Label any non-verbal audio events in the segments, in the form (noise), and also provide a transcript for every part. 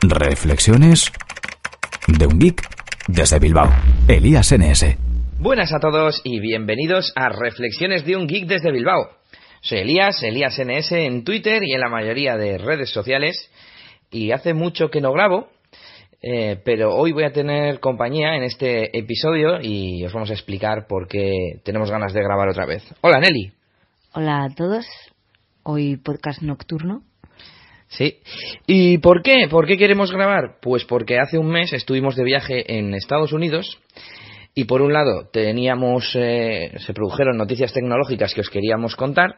Reflexiones de un geek desde Bilbao. Elías NS. Buenas a todos y bienvenidos a Reflexiones de un geek desde Bilbao. Soy Elías, Elías NS en Twitter y en la mayoría de redes sociales. Y hace mucho que no grabo, eh, pero hoy voy a tener compañía en este episodio y os vamos a explicar por qué tenemos ganas de grabar otra vez. Hola Nelly. Hola a todos. Hoy podcast nocturno. Sí. ¿Y por qué? ¿Por qué queremos grabar? Pues porque hace un mes estuvimos de viaje en Estados Unidos y por un lado teníamos, eh, se produjeron noticias tecnológicas que os queríamos contar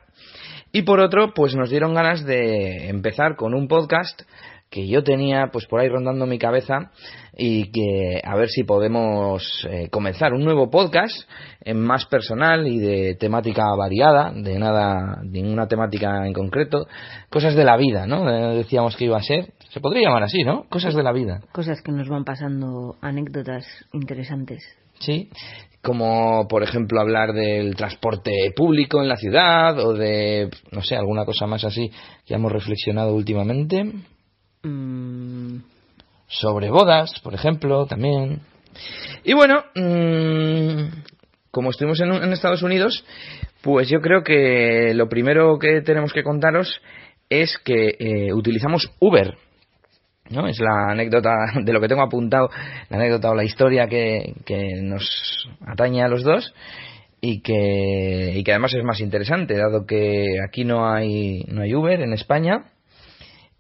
y por otro, pues nos dieron ganas de empezar con un podcast que yo tenía pues por ahí rondando mi cabeza y que a ver si podemos eh, comenzar un nuevo podcast en más personal y de temática variada, de nada, ninguna temática en concreto, cosas de la vida, ¿no? Eh, decíamos que iba a ser, se podría llamar así, ¿no? Cosas de la vida. Cosas que nos van pasando, anécdotas interesantes. Sí, como por ejemplo hablar del transporte público en la ciudad o de, no sé, alguna cosa más así que hemos reflexionado últimamente. Mm, sobre bodas, por ejemplo, también. Y bueno, mm, como estuvimos en, en Estados Unidos, pues yo creo que lo primero que tenemos que contaros es que eh, utilizamos Uber. ¿no? Es la anécdota (laughs) de lo que tengo apuntado, la anécdota o la historia que, que nos atañe a los dos y que, y que además es más interesante, dado que aquí no hay, no hay Uber en España.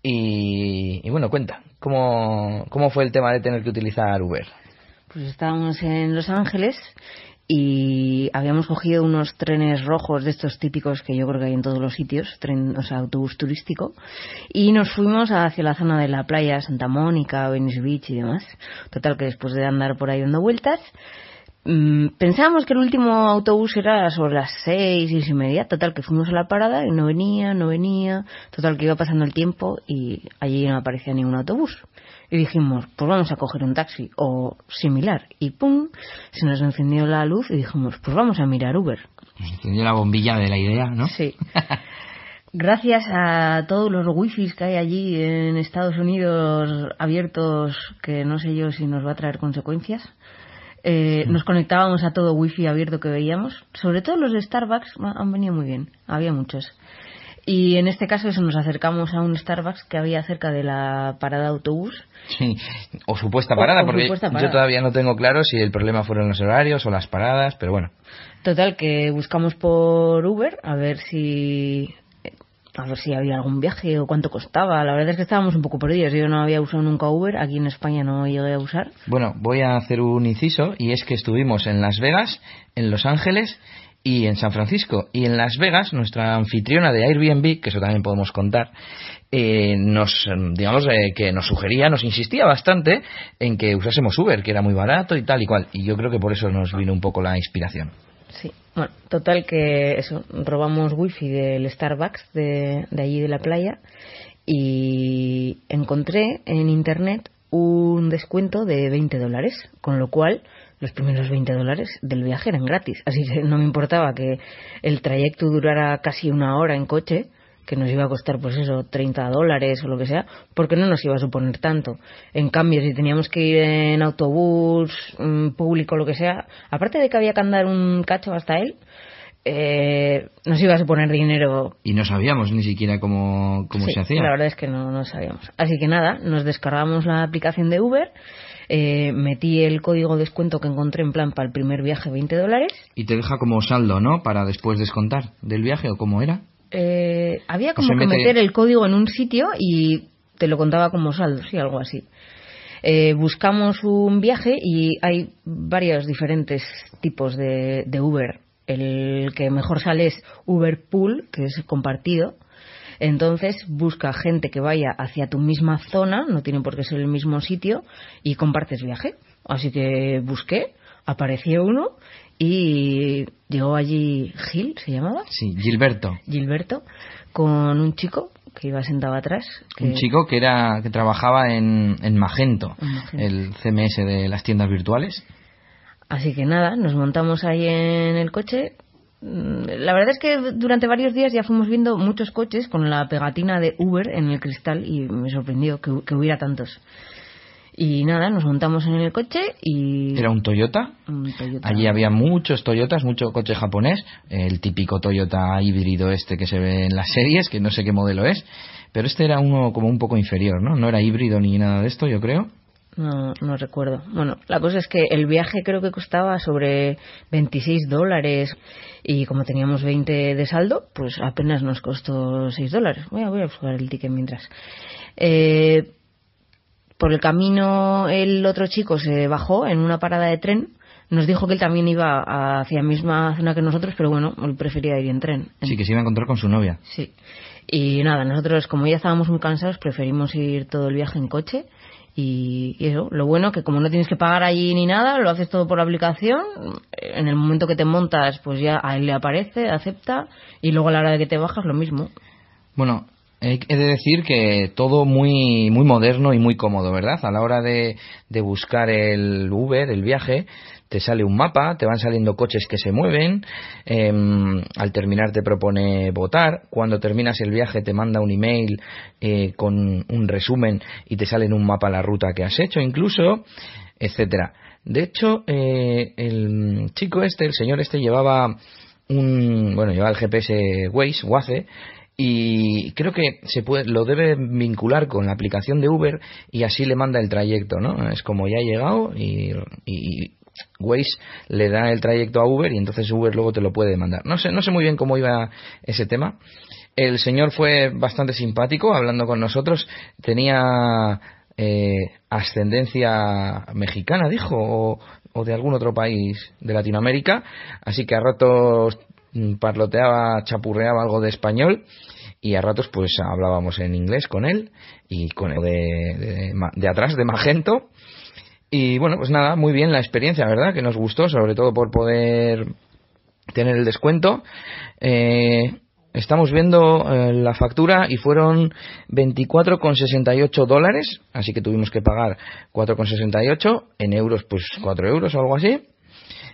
Y, y bueno, cuenta, ¿cómo, ¿cómo fue el tema de tener que utilizar Uber? pues estábamos en Los Ángeles y habíamos cogido unos trenes rojos de estos típicos que yo creo que hay en todos los sitios, tren, o sea, autobús turístico, y nos fuimos hacia la zona de la playa, Santa Mónica, Venice Beach y demás. Total que después de andar por ahí dando vueltas, pensábamos que el último autobús era sobre las seis, seis y media, total que fuimos a la parada y no venía, no venía, total que iba pasando el tiempo y allí no aparecía ningún autobús. Y dijimos, pues vamos a coger un taxi o similar. Y pum, se nos encendió la luz y dijimos, pues vamos a mirar Uber. Encendió la bombilla de la idea, ¿no? Sí. (laughs) Gracias a todos los wifis que hay allí en Estados Unidos abiertos, que no sé yo si nos va a traer consecuencias, eh, nos conectábamos a todo wifi abierto que veíamos. Sobre todo los de Starbucks han venido muy bien, había muchos. Y en este caso eso, nos acercamos a un Starbucks que había cerca de la parada de autobús. Sí, o supuesta parada, o porque supuesta yo todavía no tengo claro si el problema fueron los horarios o las paradas, pero bueno. Total, que buscamos por Uber a ver si a ver si había algún viaje o cuánto costaba. La verdad es que estábamos un poco perdidos. Yo no había usado nunca Uber, aquí en España no llegué a usar. Bueno, voy a hacer un inciso y es que estuvimos en Las Vegas, en Los Ángeles y en San Francisco. Y en Las Vegas, nuestra anfitriona de Airbnb, que eso también podemos contar, eh, nos, digamos, eh, que nos sugería, nos insistía bastante en que usásemos Uber, que era muy barato y tal y cual. Y yo creo que por eso nos vino un poco la inspiración. Sí, bueno, total que eso, robamos wifi del Starbucks de, de allí de la playa y encontré en internet un descuento de 20 dólares, con lo cual los primeros 20 dólares del viaje eran gratis. Así que no me importaba que el trayecto durara casi una hora en coche, que nos iba a costar pues eso 30 dólares o lo que sea, porque no nos iba a suponer tanto. En cambio, si teníamos que ir en autobús mm, público lo que sea, aparte de que había que andar un cacho hasta él, eh, nos iba a suponer dinero. Y no sabíamos ni siquiera cómo, cómo Sí, se hacía. La verdad es que no, no sabíamos. Así que nada, nos descargamos la aplicación de Uber, eh, metí el código de descuento que encontré en plan para el primer viaje 20 dólares. Y te deja como saldo, ¿no? Para después descontar del viaje o cómo era. Eh, había como que mete- meter el código en un sitio y te lo contaba como saldo, sí, algo así. Eh, buscamos un viaje y hay varios diferentes tipos de, de Uber. El que mejor sale es Uber Pool, que es compartido. Entonces busca gente que vaya hacia tu misma zona, no tiene por qué ser el mismo sitio, y compartes viaje. Así que busqué, apareció uno y llegó allí Gil, se llamaba, Sí, Gilberto. Gilberto, con un chico que iba sentado atrás. que- Un chico que era que trabajaba en, en Magento, En Magento. el CMS de las tiendas virtuales. Así que nada, nos montamos ahí en el coche, mm, la verdad es que durante varios días ya fuimos viendo muchos coches con la pegatina de Uber en el cristal y me sorprendió que, que hubiera tantos. Y nada, nos montamos en el coche y... ¿Era un Toyota? un Toyota. Allí había muchos Toyotas, mucho coche japonés, el típico Toyota híbrido este que se ve en las (laughs) series, que no sé qué modelo es, pero este era uno como un poco inferior, ¿no? No era híbrido ni nada de esto, yo creo. No, no recuerdo. Bueno, la cosa es que el viaje creo que costaba sobre 26 dólares y como teníamos 20 de saldo, pues apenas nos costó 6 dólares. Voy a, voy a buscar el ticket mientras. Eh, por el camino el otro chico se bajó en una parada de tren. Nos dijo que él también iba hacia la misma zona que nosotros, pero bueno, él prefería ir en tren. Sí, que se iba a encontrar con su novia. Sí. Y nada, nosotros como ya estábamos muy cansados, preferimos ir todo el viaje en coche. Y, y eso, lo bueno que como no tienes que pagar allí ni nada, lo haces todo por la aplicación. En el momento que te montas, pues ya a él le aparece, acepta. Y luego a la hora de que te bajas, lo mismo. Bueno, he de decir que todo muy muy moderno y muy cómodo, ¿verdad? A la hora de, de buscar el Uber, el viaje, te sale un mapa, te van saliendo coches que se mueven, em, al terminar te propone votar, cuando terminas el viaje te manda un email eh, con un resumen y te sale en un mapa la ruta que has hecho incluso, etcétera. De hecho, eh, el chico este, el señor este llevaba un, bueno, llevaba el GPS Waze, Waze, y creo que se puede, lo debe vincular con la aplicación de Uber y así le manda el trayecto, ¿no? Es como ya ha llegado y, y Waze le da el trayecto a Uber y entonces Uber luego te lo puede mandar. No sé, no sé muy bien cómo iba ese tema. El señor fue bastante simpático hablando con nosotros. Tenía eh, ascendencia mexicana, dijo, o, o de algún otro país de Latinoamérica. Así que a ratos parloteaba, chapurreaba algo de español y a ratos pues hablábamos en inglés con él y con el de, de, de atrás de Magento. Y bueno pues nada muy bien la experiencia verdad que nos gustó sobre todo por poder tener el descuento. Eh, estamos viendo eh, la factura y fueron 24,68 dólares así que tuvimos que pagar 4,68 en euros pues 4 euros o algo así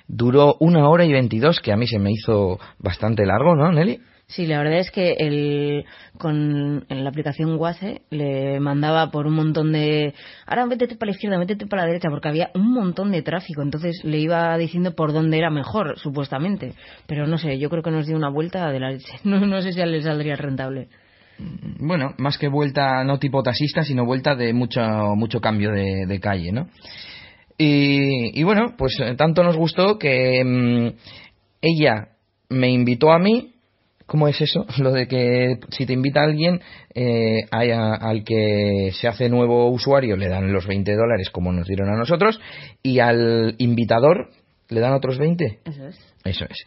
duró una hora y 22 que a mí se me hizo bastante largo ¿no Nelly? Sí, la verdad es que el, con la aplicación Waze le mandaba por un montón de... Ahora métete para la izquierda, métete para la derecha, porque había un montón de tráfico. Entonces le iba diciendo por dónde era mejor, supuestamente. Pero no sé, yo creo que nos dio una vuelta de la leche. (laughs) No, no sé si a le saldría rentable. Bueno, más que vuelta no tipo taxista, sino vuelta de mucho, mucho cambio de, de calle, ¿no? Y, y, bueno, pues tanto nos gustó que mmm, ella me invitó a mí ¿Cómo es eso? (laughs) Lo de que si te invita a alguien, eh, a, al que se hace nuevo usuario le dan los 20 dólares como nos dieron a nosotros y al invitador le dan otros 20. Eso es. Eso es.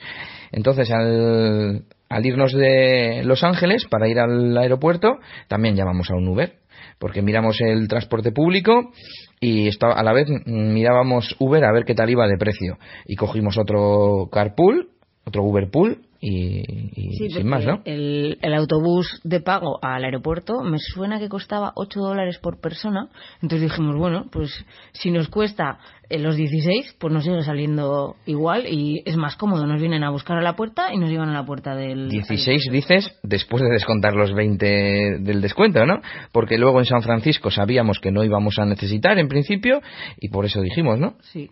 Entonces, al, al irnos de Los Ángeles para ir al aeropuerto, también llamamos a un Uber porque miramos el transporte público y estaba, a la vez mirábamos Uber a ver qué tal iba de precio. Y cogimos otro carpool, otro Uber pool y, y sí, sin más, ¿no? El, el, autobús de pago al aeropuerto me suena que costaba 8 dólares por persona. Entonces dijimos, bueno, pues si nos cuesta los 16, pues nos sigue saliendo igual y es más cómodo. Nos vienen a buscar a la puerta y nos llevan a la puerta del. 16 dices después de descontar los 20 del descuento, ¿no? Porque luego en San Francisco sabíamos que no íbamos a necesitar en principio y por eso dijimos, ¿no? Sí.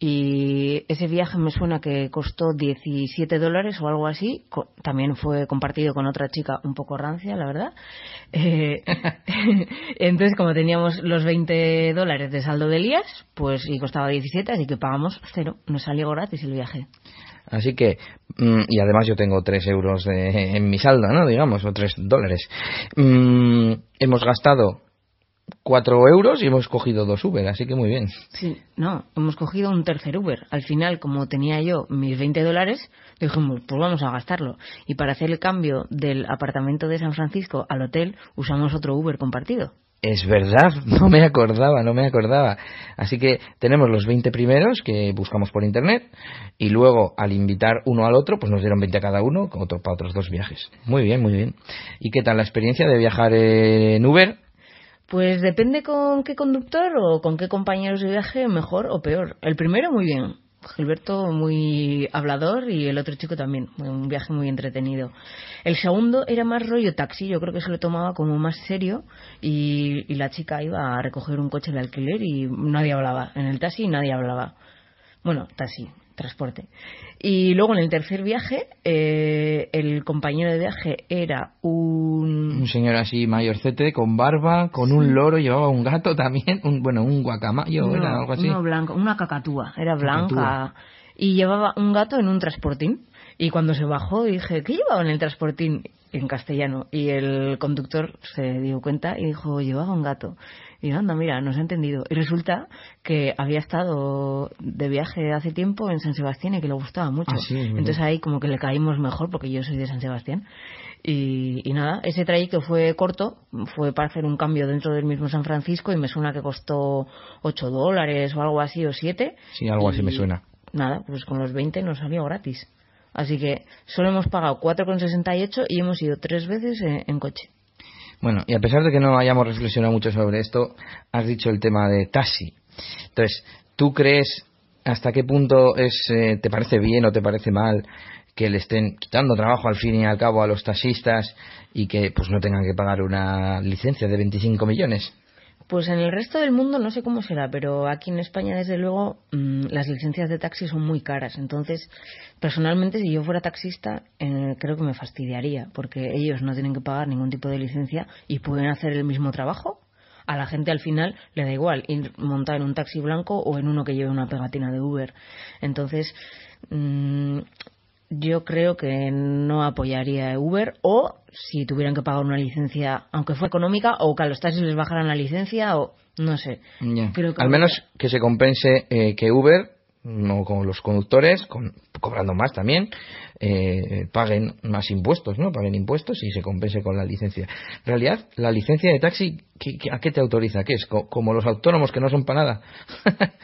Y ese viaje me suena que costó 17 dólares o algo así. También fue compartido con otra chica un poco rancia, la verdad. Eh, (laughs) entonces, como teníamos los 20 dólares de saldo de Elías, pues y costaba 17, así que pagamos cero. Nos salió gratis el viaje. Así que, mm, y además yo tengo 3 euros de, en mi saldo, ¿no? Digamos, o 3 dólares. Mm, hemos gastado 4 euros y hemos cogido dos Uber, así que muy bien. Sí, no, hemos cogido un tercer Uber. Al final, como tenía yo mis 20 dólares, dijimos, pues vamos a gastarlo. Y para hacer el cambio del apartamento de San Francisco al hotel, usamos otro Uber compartido. Es verdad, (laughs) no me acordaba, no me acordaba. Así que tenemos los 20 primeros que buscamos por internet y luego al invitar uno al otro, pues nos dieron 20 a cada uno otro, para otros dos viajes. Muy bien, muy bien. ¿Y qué tal la experiencia de viajar en Uber? Pues depende con qué conductor o con qué compañeros de viaje, mejor o peor. El primero, muy bien. Gilberto muy hablador y el otro chico también. Un viaje muy entretenido. El segundo era más rollo taxi, yo creo que se lo tomaba como más serio y, y la chica iba a recoger un coche de alquiler y nadie hablaba. En el taxi nadie hablaba. Bueno, taxi, transporte. Y luego en el tercer viaje, eh, el compañero de viaje era un... Un señor así mayorcete, con barba, con un loro, llevaba un gato también, (laughs) un, bueno, un guacamayo, no, era algo así. uno blanco, una cacatúa, era blanca. Cacatúa. Y llevaba un gato en un transportín. Y cuando se bajó dije, ¿qué llevaba en el transportín? En castellano. Y el conductor se dio cuenta y dijo, llevaba un gato. Y anda, mira, nos ha entendido. Y resulta que había estado de viaje hace tiempo en San Sebastián y que le gustaba mucho. Ah, sí. Entonces ahí como que le caímos mejor porque yo soy de San Sebastián. Y, y nada, ese trayecto fue corto, fue para hacer un cambio dentro del mismo San Francisco y me suena que costó 8 dólares o algo así o 7. Sí, algo así me suena. Nada, pues con los 20 nos salió gratis. Así que solo hemos pagado 4,68 y hemos ido tres veces en, en coche. Bueno, y a pesar de que no hayamos reflexionado mucho sobre esto, has dicho el tema de taxi. Entonces, ¿tú crees hasta qué punto es eh, te parece bien o te parece mal que le estén quitando trabajo al fin y al cabo a los taxistas y que pues no tengan que pagar una licencia de 25 millones? Pues en el resto del mundo no sé cómo será, pero aquí en España, desde luego, mm, las licencias de taxi son muy caras. Entonces, personalmente, si yo fuera taxista, eh, creo que me fastidiaría, porque ellos no tienen que pagar ningún tipo de licencia y pueden hacer el mismo trabajo. A la gente al final le da igual ir montar en un taxi blanco o en uno que lleve una pegatina de Uber. Entonces, mm, yo creo que no apoyaría a Uber o si tuvieran que pagar una licencia, aunque fuera económica, o que a los taxis les bajaran la licencia o no sé. Creo que Al menos que se compense eh, que Uber, no con los conductores, con- cobrando más también, eh, paguen más impuestos, ¿no? Paguen impuestos y se compense con la licencia. En realidad, la licencia de taxi, ¿qué- qué- ¿a qué te autoriza? ¿Qué es? Co- ¿Como los autónomos que no son para nada? (laughs)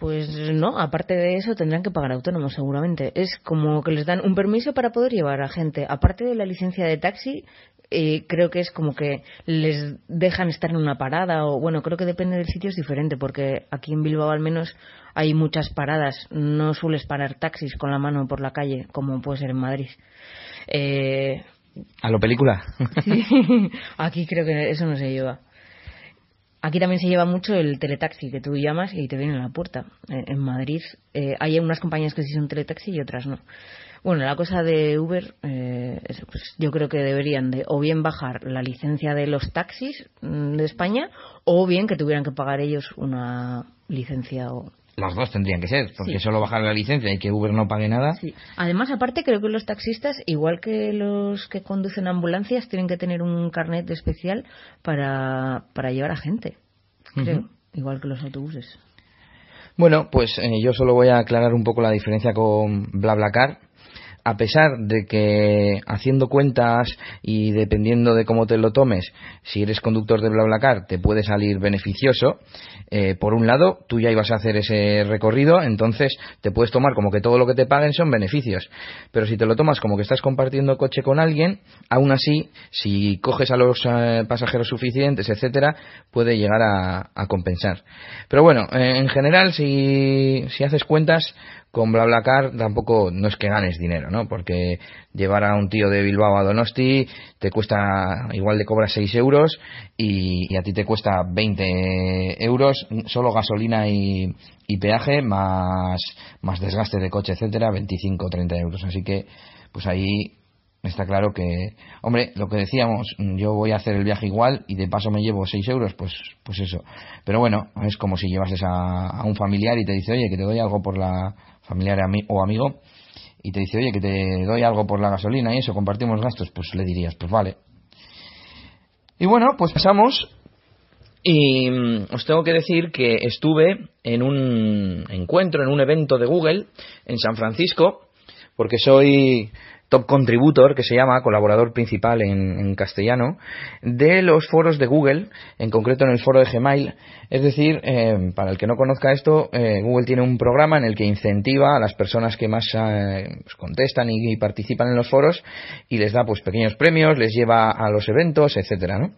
Pues no, aparte de eso tendrán que pagar autónomos seguramente. Es como que les dan un permiso para poder llevar a gente. Aparte de la licencia de taxi, eh, creo que es como que les dejan estar en una parada o bueno, creo que depende del sitio es diferente porque aquí en Bilbao al menos hay muchas paradas. No sueles parar taxis con la mano por la calle como puede ser en Madrid. Eh, ¿A lo película? (laughs) Sí, (laughs) aquí creo que eso no se lleva. Aquí también se lleva mucho el teletaxi, que tú llamas y te viene a la puerta. En Madrid eh, hay unas compañías que sí son teletaxi y otras no. Bueno, la cosa de Uber, eh, es, pues, yo creo que deberían de o bien bajar la licencia de los taxis mm, de España o bien que tuvieran que pagar ellos una licencia o, Las dos tendrían que ser, porque Sí. solo bajar la licencia y que Uber no pague nada. Sí. Además, aparte, creo que los taxistas, igual que los que conducen ambulancias, tienen que tener un carnet especial para, para llevar a gente. Creo. Igual que los autobuses. Bueno, pues eh, yo solo voy a aclarar un poco la diferencia con BlaBlaCar. A pesar de que haciendo cuentas y dependiendo de cómo te lo tomes, si eres conductor de BlaBlaCar te puede salir beneficioso. eh, por un lado, tú ya ibas a hacer ese recorrido, entonces te puedes tomar como que todo lo que te paguen son beneficios. Pero si te lo tomas como que estás compartiendo coche con alguien, aún así, si coges a los eh, pasajeros suficientes, etcétera, puede llegar a, a compensar. Pero bueno, eh, en general, si, si haces cuentas, con BlaBlaCar tampoco no es que ganes dinero, ¿no? Porque llevar a un tío de Bilbao a Donosti te cuesta, igual le cobras 6 euros y, y a ti te cuesta 20 euros, solo gasolina y, y peaje, más, más desgaste de coche, etcétera, 25 o 30 euros. Así que, pues ahí está claro que, hombre, lo que decíamos, yo voy a hacer el viaje igual y de paso me llevo 6 euros, pues, pues eso. Pero bueno, es como si llevases a, un familiar y te dice, oye, que te doy algo por la familiar ami- o amigo, y te dice, oye, que te doy algo por la gasolina y eso, compartimos gastos, pues le dirías, pues vale. Y bueno, pues pasamos y mm, os tengo que decir que estuve en un encuentro, en un evento de Google en San Francisco, porque soy top contributor, que se llama, colaborador principal en, castellano, de los foros de Google, en concreto en el foro de Gmail. Es decir, eh, para el que no conozca esto, eh, Google tiene un programa en el que incentiva a las personas que más eh, pues, contestan y, participan en los foros y les da pues pequeños premios, les lleva a los eventos, etcétera, ¿no?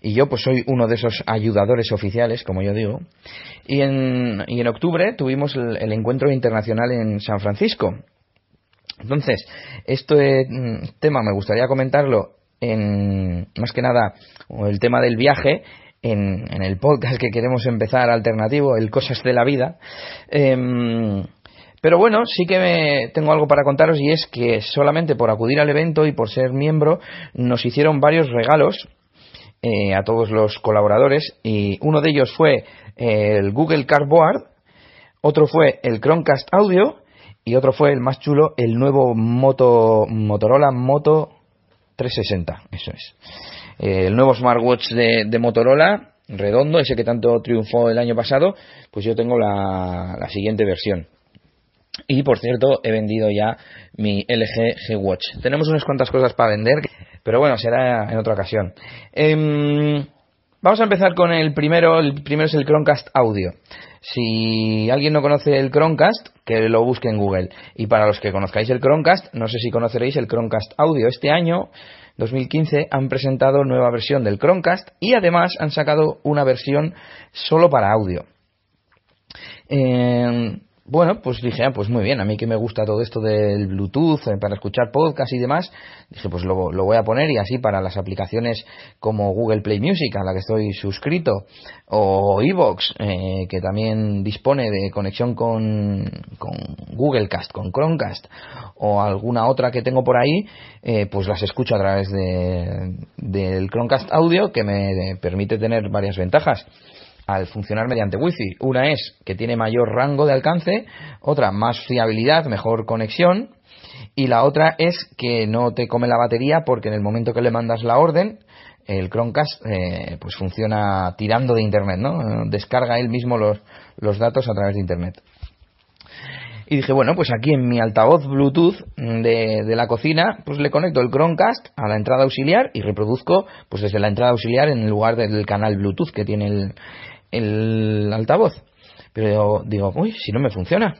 Y yo pues soy uno de esos ayudadores oficiales, como yo digo. Y en, y en octubre tuvimos el encuentro internacional en San Francisco, entonces, este tema me gustaría comentarlo en, más que nada, el tema del viaje, en, el podcast que queremos empezar alternativo, el Cosas de la Vida. Em, pero bueno, sí que me, tengo algo para contaros y es que solamente por acudir al evento y por ser miembro nos hicieron varios regalos eh, a todos los colaboradores y uno de ellos fue el Google Cardboard, otro fue el Chromecast Audio y otro fue el más chulo, el nuevo Moto, Motorola Moto 360, eso es. Eh, el nuevo smartwatch de, Motorola, redondo, ese que tanto triunfó el año pasado, pues yo tengo la, la siguiente versión. Y por cierto, he vendido ya mi LG G Watch. Tenemos unas cuantas cosas para vender, pero bueno, será en otra ocasión. Eh, Vamos a empezar con el primero. El primero es el Chromecast Audio. Si alguien no conoce el Chromecast, que lo busque en Google. Y para los que conozcáis el Chromecast, no sé si conoceréis el Chromecast Audio. Este año, 2015, han presentado nueva versión del Chromecast y además han sacado una versión solo para audio. Eh, bueno, pues dije, ah, pues muy bien, a mí que me gusta todo esto del Bluetooth eh, para escuchar podcast y demás, dije, pues lo, voy a poner y así para las aplicaciones como Google Play Music, a la que estoy suscrito, o Evox, eh, que también dispone de conexión con, con, Google Cast, con Chromecast, o alguna otra que tengo por ahí, eh, pues las escucho a través de, del Chromecast Audio, que me permite tener varias ventajas al funcionar mediante Wi-Fi. Una es que tiene mayor rango de alcance, otra más fiabilidad, mejor conexión, y la otra es que no te come la batería porque en el momento que le mandas la orden, el Chromecast eh, pues funciona tirando de internet, ¿no? Descarga él mismo los, los datos a través de internet. Y dije, bueno, pues aquí en mi altavoz Bluetooth de, de, la cocina, pues le conecto el Chromecast a la entrada auxiliar y reproduzco pues desde la entrada auxiliar en lugar del canal Bluetooth que tiene el, el altavoz. Pero digo, uy, si no me funciona.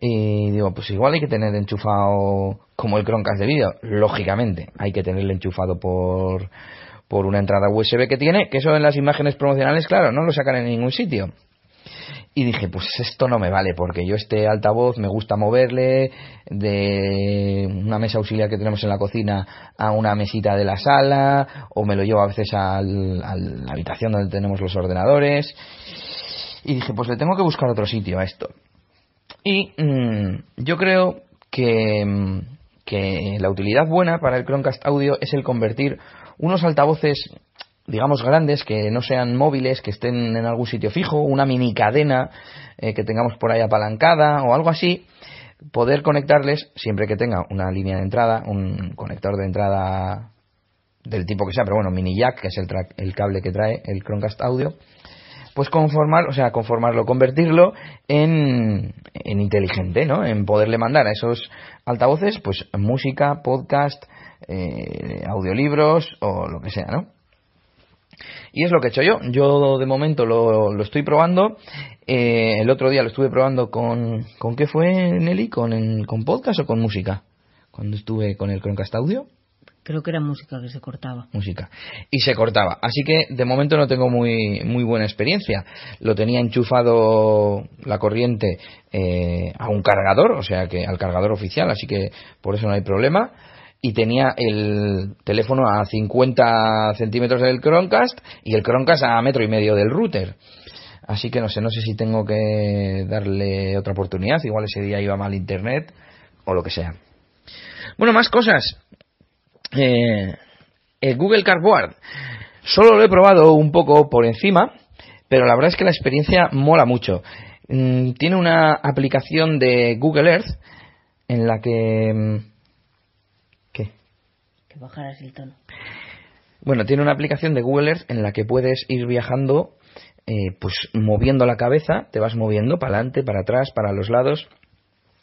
Y digo, pues igual hay que tener enchufado como el Chromecast de vídeo. Lógicamente, hay que tenerlo enchufado por, por una entrada USB que tiene, que eso en las imágenes promocionales, claro, no lo sacan en ningún sitio. Y dije, pues esto no me vale, porque yo este altavoz me gusta moverle de una mesa auxiliar que tenemos en la cocina a una mesita de la sala, o me lo llevo a veces al, a la habitación donde tenemos los ordenadores. Y dije, pues le tengo que buscar otro sitio a esto. Y mm, yo creo que, mm, que la utilidad buena para el Chromecast Audio es el convertir unos altavoces digamos, grandes, que no sean móviles, que estén en algún sitio fijo, una mini cadena eh, que tengamos por ahí apalancada o algo así, poder conectarles siempre que tenga una línea de entrada, un conector de entrada del tipo que sea, pero bueno, mini jack, que es el, el cable que trae el Chromecast Audio, pues conformar, o sea, conformarlo, convertirlo en, en inteligente, ¿no? En poderle mandar a esos altavoces, pues música, podcast, eh, audiolibros o lo que sea, ¿no? Y es lo que he hecho yo. Yo de momento lo, lo estoy probando. Eh, el otro día lo estuve probando con... ¿Con qué fue, Nelly? ¿Con, ¿Con podcast o con música? Cuando estuve con el Chromecast Audio. Creo que era música que se cortaba. Música. Y se cortaba. Así que de momento no tengo muy, muy buena experiencia. Lo tenía enchufado la corriente eh, a un cargador, o sea que al cargador oficial, así que por eso no hay problema y tenía el teléfono a 50 centímetros del Chromecast y el Chromecast a metro y medio del router. Así que no sé, no sé si tengo que darle otra oportunidad. Igual ese día iba mal internet o lo que sea. Bueno, más cosas. Eh, el Google Cardboard. Solo lo he probado un poco por encima, pero la verdad es que la experiencia mola mucho. Mm, tiene una aplicación de Google Earth en la que mm, el tono. Bueno, tiene una aplicación de Google Earth en la que puedes ir viajando, eh, pues moviendo la cabeza, te vas moviendo para adelante, para atrás, para los lados.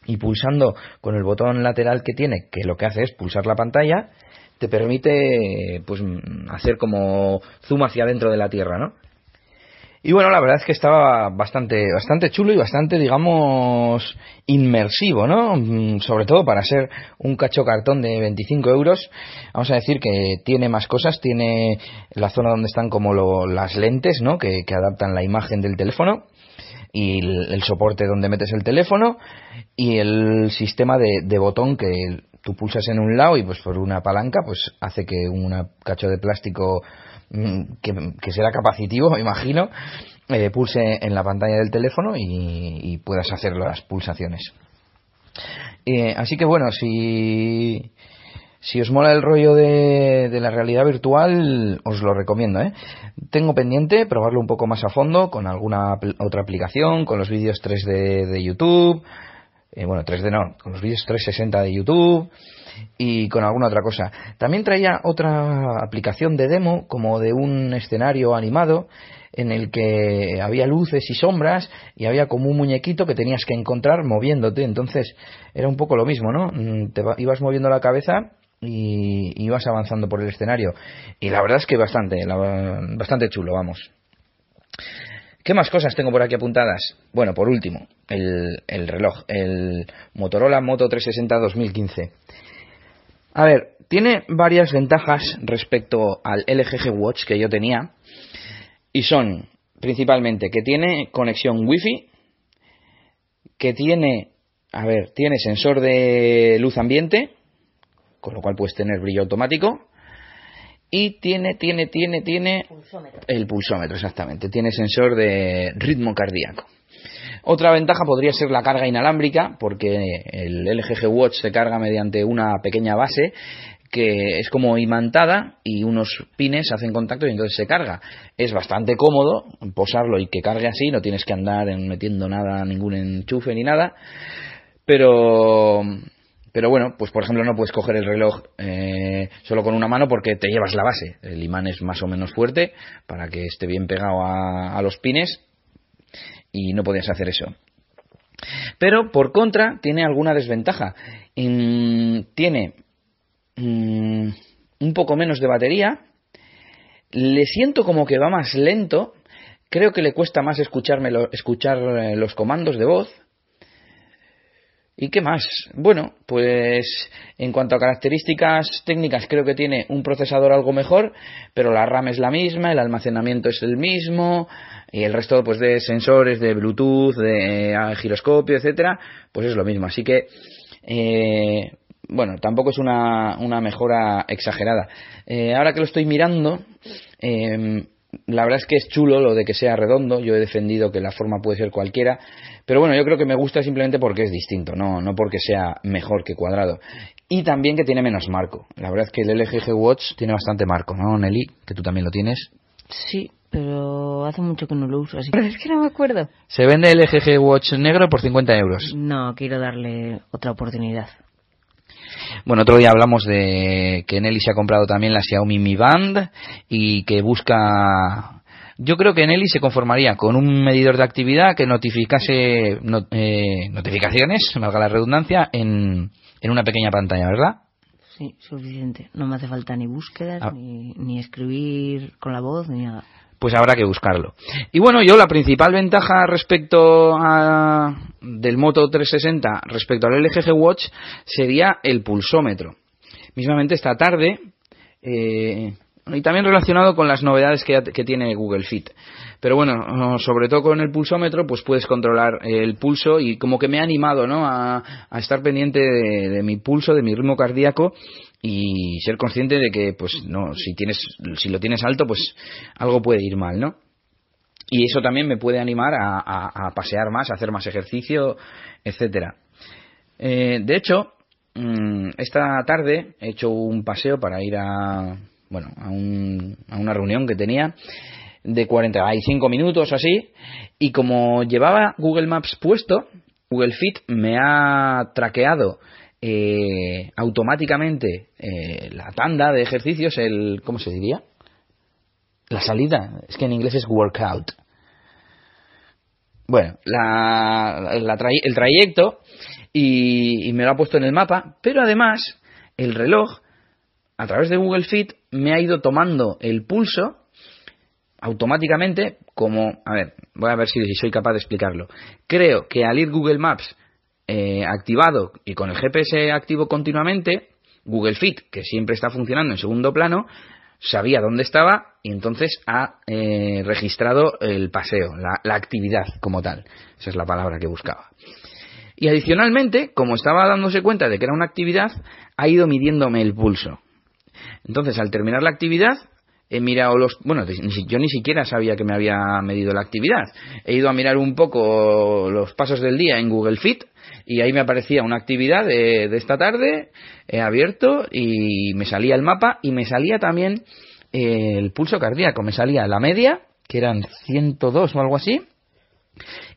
y pulsando con el botón lateral que tiene, que lo que hace es pulsar la pantalla, te permite pues hacer como zoom hacia dentro de la Tierra, ¿no? Y bueno, la verdad es que estaba bastante, bastante chulo y bastante, digamos, inmersivo, ¿no? Mm, sobre todo para ser un cacho cartón de 25 euros. Vamos a decir que tiene más cosas. Tiene la zona donde están como las lentes, ¿no? Que, adaptan la imagen del teléfono. Y el, soporte donde metes el teléfono. Y el sistema de, de botón que tú pulsas en un lado y pues por una palanca pues hace que un cacho de plástico mm, que, será capacitivo, me imagino, eh, pulse en la pantalla del teléfono y, puedas hacer las pulsaciones. Eh, así que bueno, si, si os mola el rollo de, la realidad virtual, os lo recomiendo. ¿eh? Tengo pendiente probarlo un poco más a fondo con alguna otra aplicación, con los vídeos 3D de YouTube, eh, bueno, 3D no, con los vídeos 360 de YouTube y con alguna otra cosa. También traía otra aplicación de demo, como de un escenario animado, en el que había luces y sombras y había como un muñequito que tenías que encontrar moviéndote. Entonces era un poco lo mismo, ¿no? Mm, te ibas moviendo la cabeza y ibas avanzando por el escenario. Y la verdad es que bastante, bastante chulo, vamos. ¿Qué más cosas tengo por aquí apuntadas? Bueno, por último, el, reloj, el Motorola Moto 360 2015. A ver, tiene varias ventajas respecto al LG Watch que yo tenía y son principalmente que tiene conexión Wi-Fi, que tiene, a ver, tiene sensor de luz ambiente, con lo cual puedes tener brillo automático, y tiene, tiene, tiene, tiene el pulsómetro, exactamente. Tiene sensor de ritmo cardíaco. Otra ventaja podría ser la carga inalámbrica, porque el LG Watch se carga mediante una pequeña base que es como imantada y unos pines hacen contacto y entonces se carga. Es bastante cómodo posarlo y que cargue así, no tienes que andar metiendo nada, ningún enchufe ni nada. Pero pero bueno, pues por ejemplo no puedes coger el reloj eh, solo con una mano porque te llevas la base. El imán es más o menos fuerte para que esté bien pegado a, los pines y no podías hacer eso. Pero por contra tiene alguna desventaja. tiene mm, un poco menos de batería. Le siento como que va más lento. Creo que le cuesta más escucharme escuchar eh, los comandos de voz ¿Y qué más? Bueno, pues en cuanto a características técnicas creo que tiene un procesador algo mejor, pero la RAM es la misma, el almacenamiento es el mismo y el resto pues de sensores de Bluetooth, de eh, giroscopio, etcétera, pues es lo mismo. Así que eh, bueno, tampoco es una, una mejora exagerada. Eh, ahora que lo estoy mirando, la verdad es que es chulo lo de que sea redondo. Yo he defendido que la forma puede ser cualquiera. Pero bueno, yo creo que me gusta simplemente porque es distinto, no, no porque sea mejor que cuadrado. Y también que tiene menos marco. La verdad es que el LG G Watch tiene bastante marco, ¿no, Nelly? Que tú también lo tienes. Sí, pero hace mucho que no lo uso, así que (laughs) es que no me acuerdo. Se vende el LG G Watch negro por 50 euros. No, quiero darle otra oportunidad. Bueno, otro día hablamos de que Nelly se ha comprado también la Xiaomi Mi Band y que busca yo creo que Nelly se conformaría con un medidor de actividad que notificase eh, notificaciones, valga la redundancia, en, en una pequeña pantalla, ¿verdad? Sí, suficiente. No me hace falta ni búsquedas, ah. ni, ni escribir con la voz, ni nada pues habrá que buscarlo. Y bueno, yo la principal ventaja respecto a, del Moto 360 respecto al LG Watch sería el pulsómetro. Mismamente esta tarde eh, y también relacionado con las novedades que, tiene Google Fit. Pero bueno, sobre todo con el pulsómetro, pues puedes controlar el pulso y como que me ha animado ¿no? a, estar pendiente de, mi pulso, de mi ritmo cardíaco y ser consciente de que pues no si tienes si lo tienes alto pues algo puede ir mal no y eso también me puede animar a, pasear más a hacer más ejercicio etcétera eh, de hecho mm, esta tarde he hecho un paseo para ir a bueno, a, un, a una reunión que tenía de 45 minutos así, y como llevaba Google Maps puesto, Google Fit me ha traqueado eh, automáticamente eh, la tanda de ejercicios, el, ¿cómo se diría? La salida, es que en inglés es workout. bueno, la, la el trayecto y, y me lo ha puesto en el mapa, pero además el reloj, a través de Google Fit, me ha ido tomando el pulso automáticamente como, a ver, voy a ver si, soy capaz de explicarlo. Creo que al ir Google Maps eh, activado y con el GPS activo continuamente, Google Fit, que siempre está funcionando en segundo plano, sabía dónde estaba y entonces ha eh, registrado el paseo, la, la actividad como tal. Esa es la palabra que buscaba. Y adicionalmente, como estaba dándose cuenta de que era una actividad, ha ido midiéndome el pulso. Entonces, al terminar la actividad, he mirado los... Bueno, yo ni siquiera sabía que me había medido la actividad. He ido a mirar un poco los pasos del día en Google Fit y ahí me aparecía una actividad de, de esta tarde, he abierto y me salía el mapa y me salía también eh, el pulso cardíaco. Me salía la media, que eran 102 o algo así,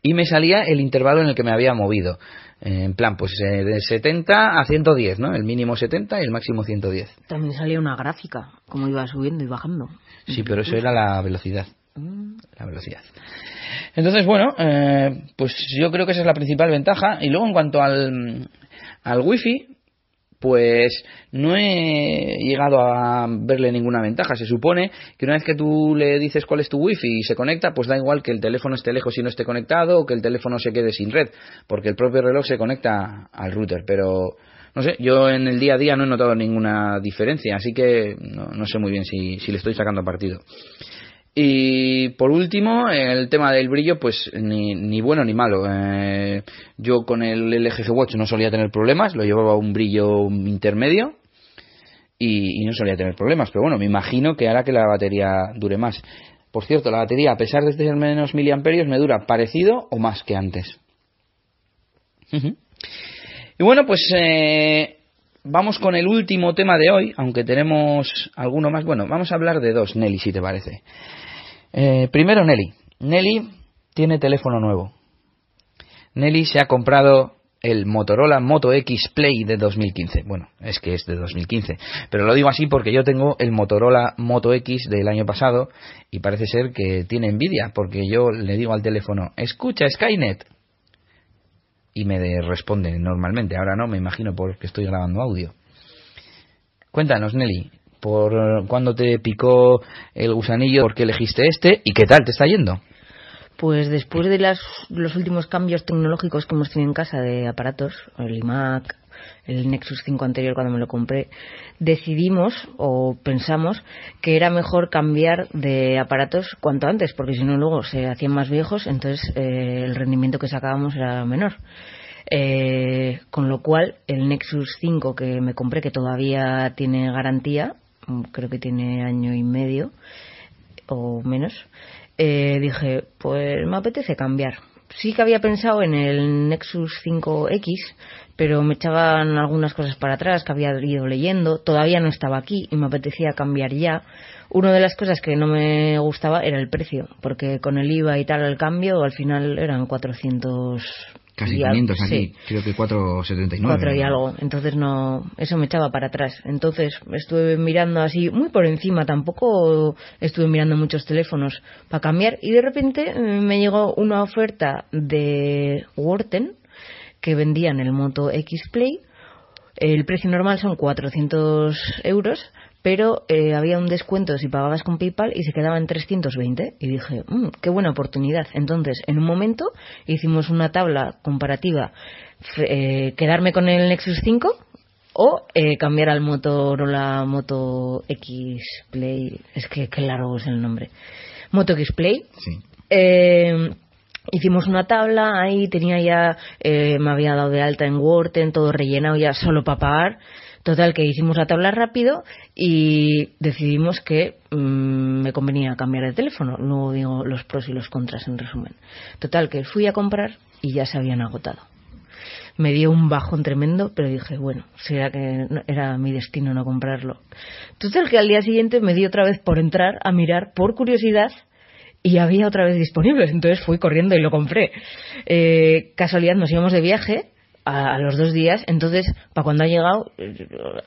y me salía el intervalo en el que me había movido. Eh, en plan, pues eh, de 70 a 110, ¿no? El mínimo 70 y el máximo 110. También salía una gráfica, como iba subiendo y bajando. Sí, pero eso era la velocidad. Mm. La velocidad. Entonces, bueno, eh, pues yo creo que esa es la principal ventaja. Y luego, en cuanto al, al wifi, pues no he llegado a verle ninguna ventaja. Se supone que una vez que tú le dices cuál es tu wifi y se conecta, pues da igual que el teléfono esté lejos y no esté conectado o que el teléfono se quede sin red, porque el propio reloj se conecta al router. Pero no sé, yo en el día a día no he notado ninguna diferencia, así que no, no sé muy bien si, si le estoy sacando partido. Y por último, el tema del brillo, pues ni, ni bueno ni malo. Eh, yo con el LG Watch no solía tener problemas, lo llevaba a un brillo intermedio y, y no solía tener problemas. Pero bueno, me imagino que hará que la batería dure más. Por cierto, la batería, a pesar de tener menos miliamperios, me dura parecido o más que antes. Y bueno, pues eh, vamos con el último tema de hoy, aunque tenemos alguno más. Bueno, vamos a hablar de dos, Nelly, si te parece. Eh, primero, Nelly. Nelly tiene teléfono nuevo. Nelly se ha comprado el Motorola Moto X Play de 2015. Bueno, es que es de 2015, pero lo digo así porque yo tengo el Motorola Moto X del año pasado y parece ser que tiene envidia porque yo le digo al teléfono, escucha Skynet, y me de- responde normalmente. Ahora no, me imagino porque estoy grabando audio. Cuéntanos, Nelly, por cuándo te picó el gusanillo, por qué elegiste este y qué tal te está yendo. Pues después de las, los últimos cambios tecnológicos que hemos tenido en casa de aparatos, el iMac, el Nexus 5 anterior cuando me lo compré, decidimos o pensamos que era mejor cambiar de aparatos cuanto antes, porque si no luego se hacían más viejos, entonces eh, el rendimiento que sacábamos era menor. Eh, con lo cual, el Nexus 5 que me compré, que todavía tiene garantía, mm, creo que tiene año y medio o menos, eh, dije, pues me apetece cambiar. Sí que había pensado en el Nexus 5X, pero me echaban algunas cosas para atrás que había ido leyendo. Todavía no estaba aquí y me apetecía cambiar ya. Una de las cosas que no me gustaba era el precio, porque con el IVA y tal el cambio al final eran 400 Casi y al- 500 aquí, sí. creo que 479. Cuatro y algo. Entonces no, eso me echaba para atrás. Entonces estuve mirando así, muy por encima, tampoco estuve mirando muchos teléfonos para cambiar y de repente eh, me llegó una oferta de Worten que vendían el Moto X Play. El precio normal son 400 euros, pero eh, había un descuento si pagabas con PayPal y se quedaba en 320. Y dije, "Mm, qué buena oportunidad. Entonces, en un momento hicimos una tabla comparativa, eh, quedarme con el Nexus 5 o eh, cambiar al Motorola Moto X Play. Es que qué largo es el nombre. Moto X Play. Sí. Eh, hicimos una tabla, ahí tenía ya, eh, me había dado de alta en Word, en todo rellenado ya solo para pagar. Total, que hicimos la tabla rápido y decidimos que mm, me convenía cambiar de teléfono. Luego digo los pros y los contras en resumen. Total, que fui a comprar y ya se habían agotado. Me dio un bajón tremendo, pero dije, bueno, será que no- era mi destino no comprarlo. Total, que al día siguiente me di otra vez por entrar a mirar por curiosidad y había otra vez disponibles. Entonces fui corriendo y lo compré. Eh, casualidad, nos íbamos de viaje a, a los dos días. Entonces, para cuando ha llegado,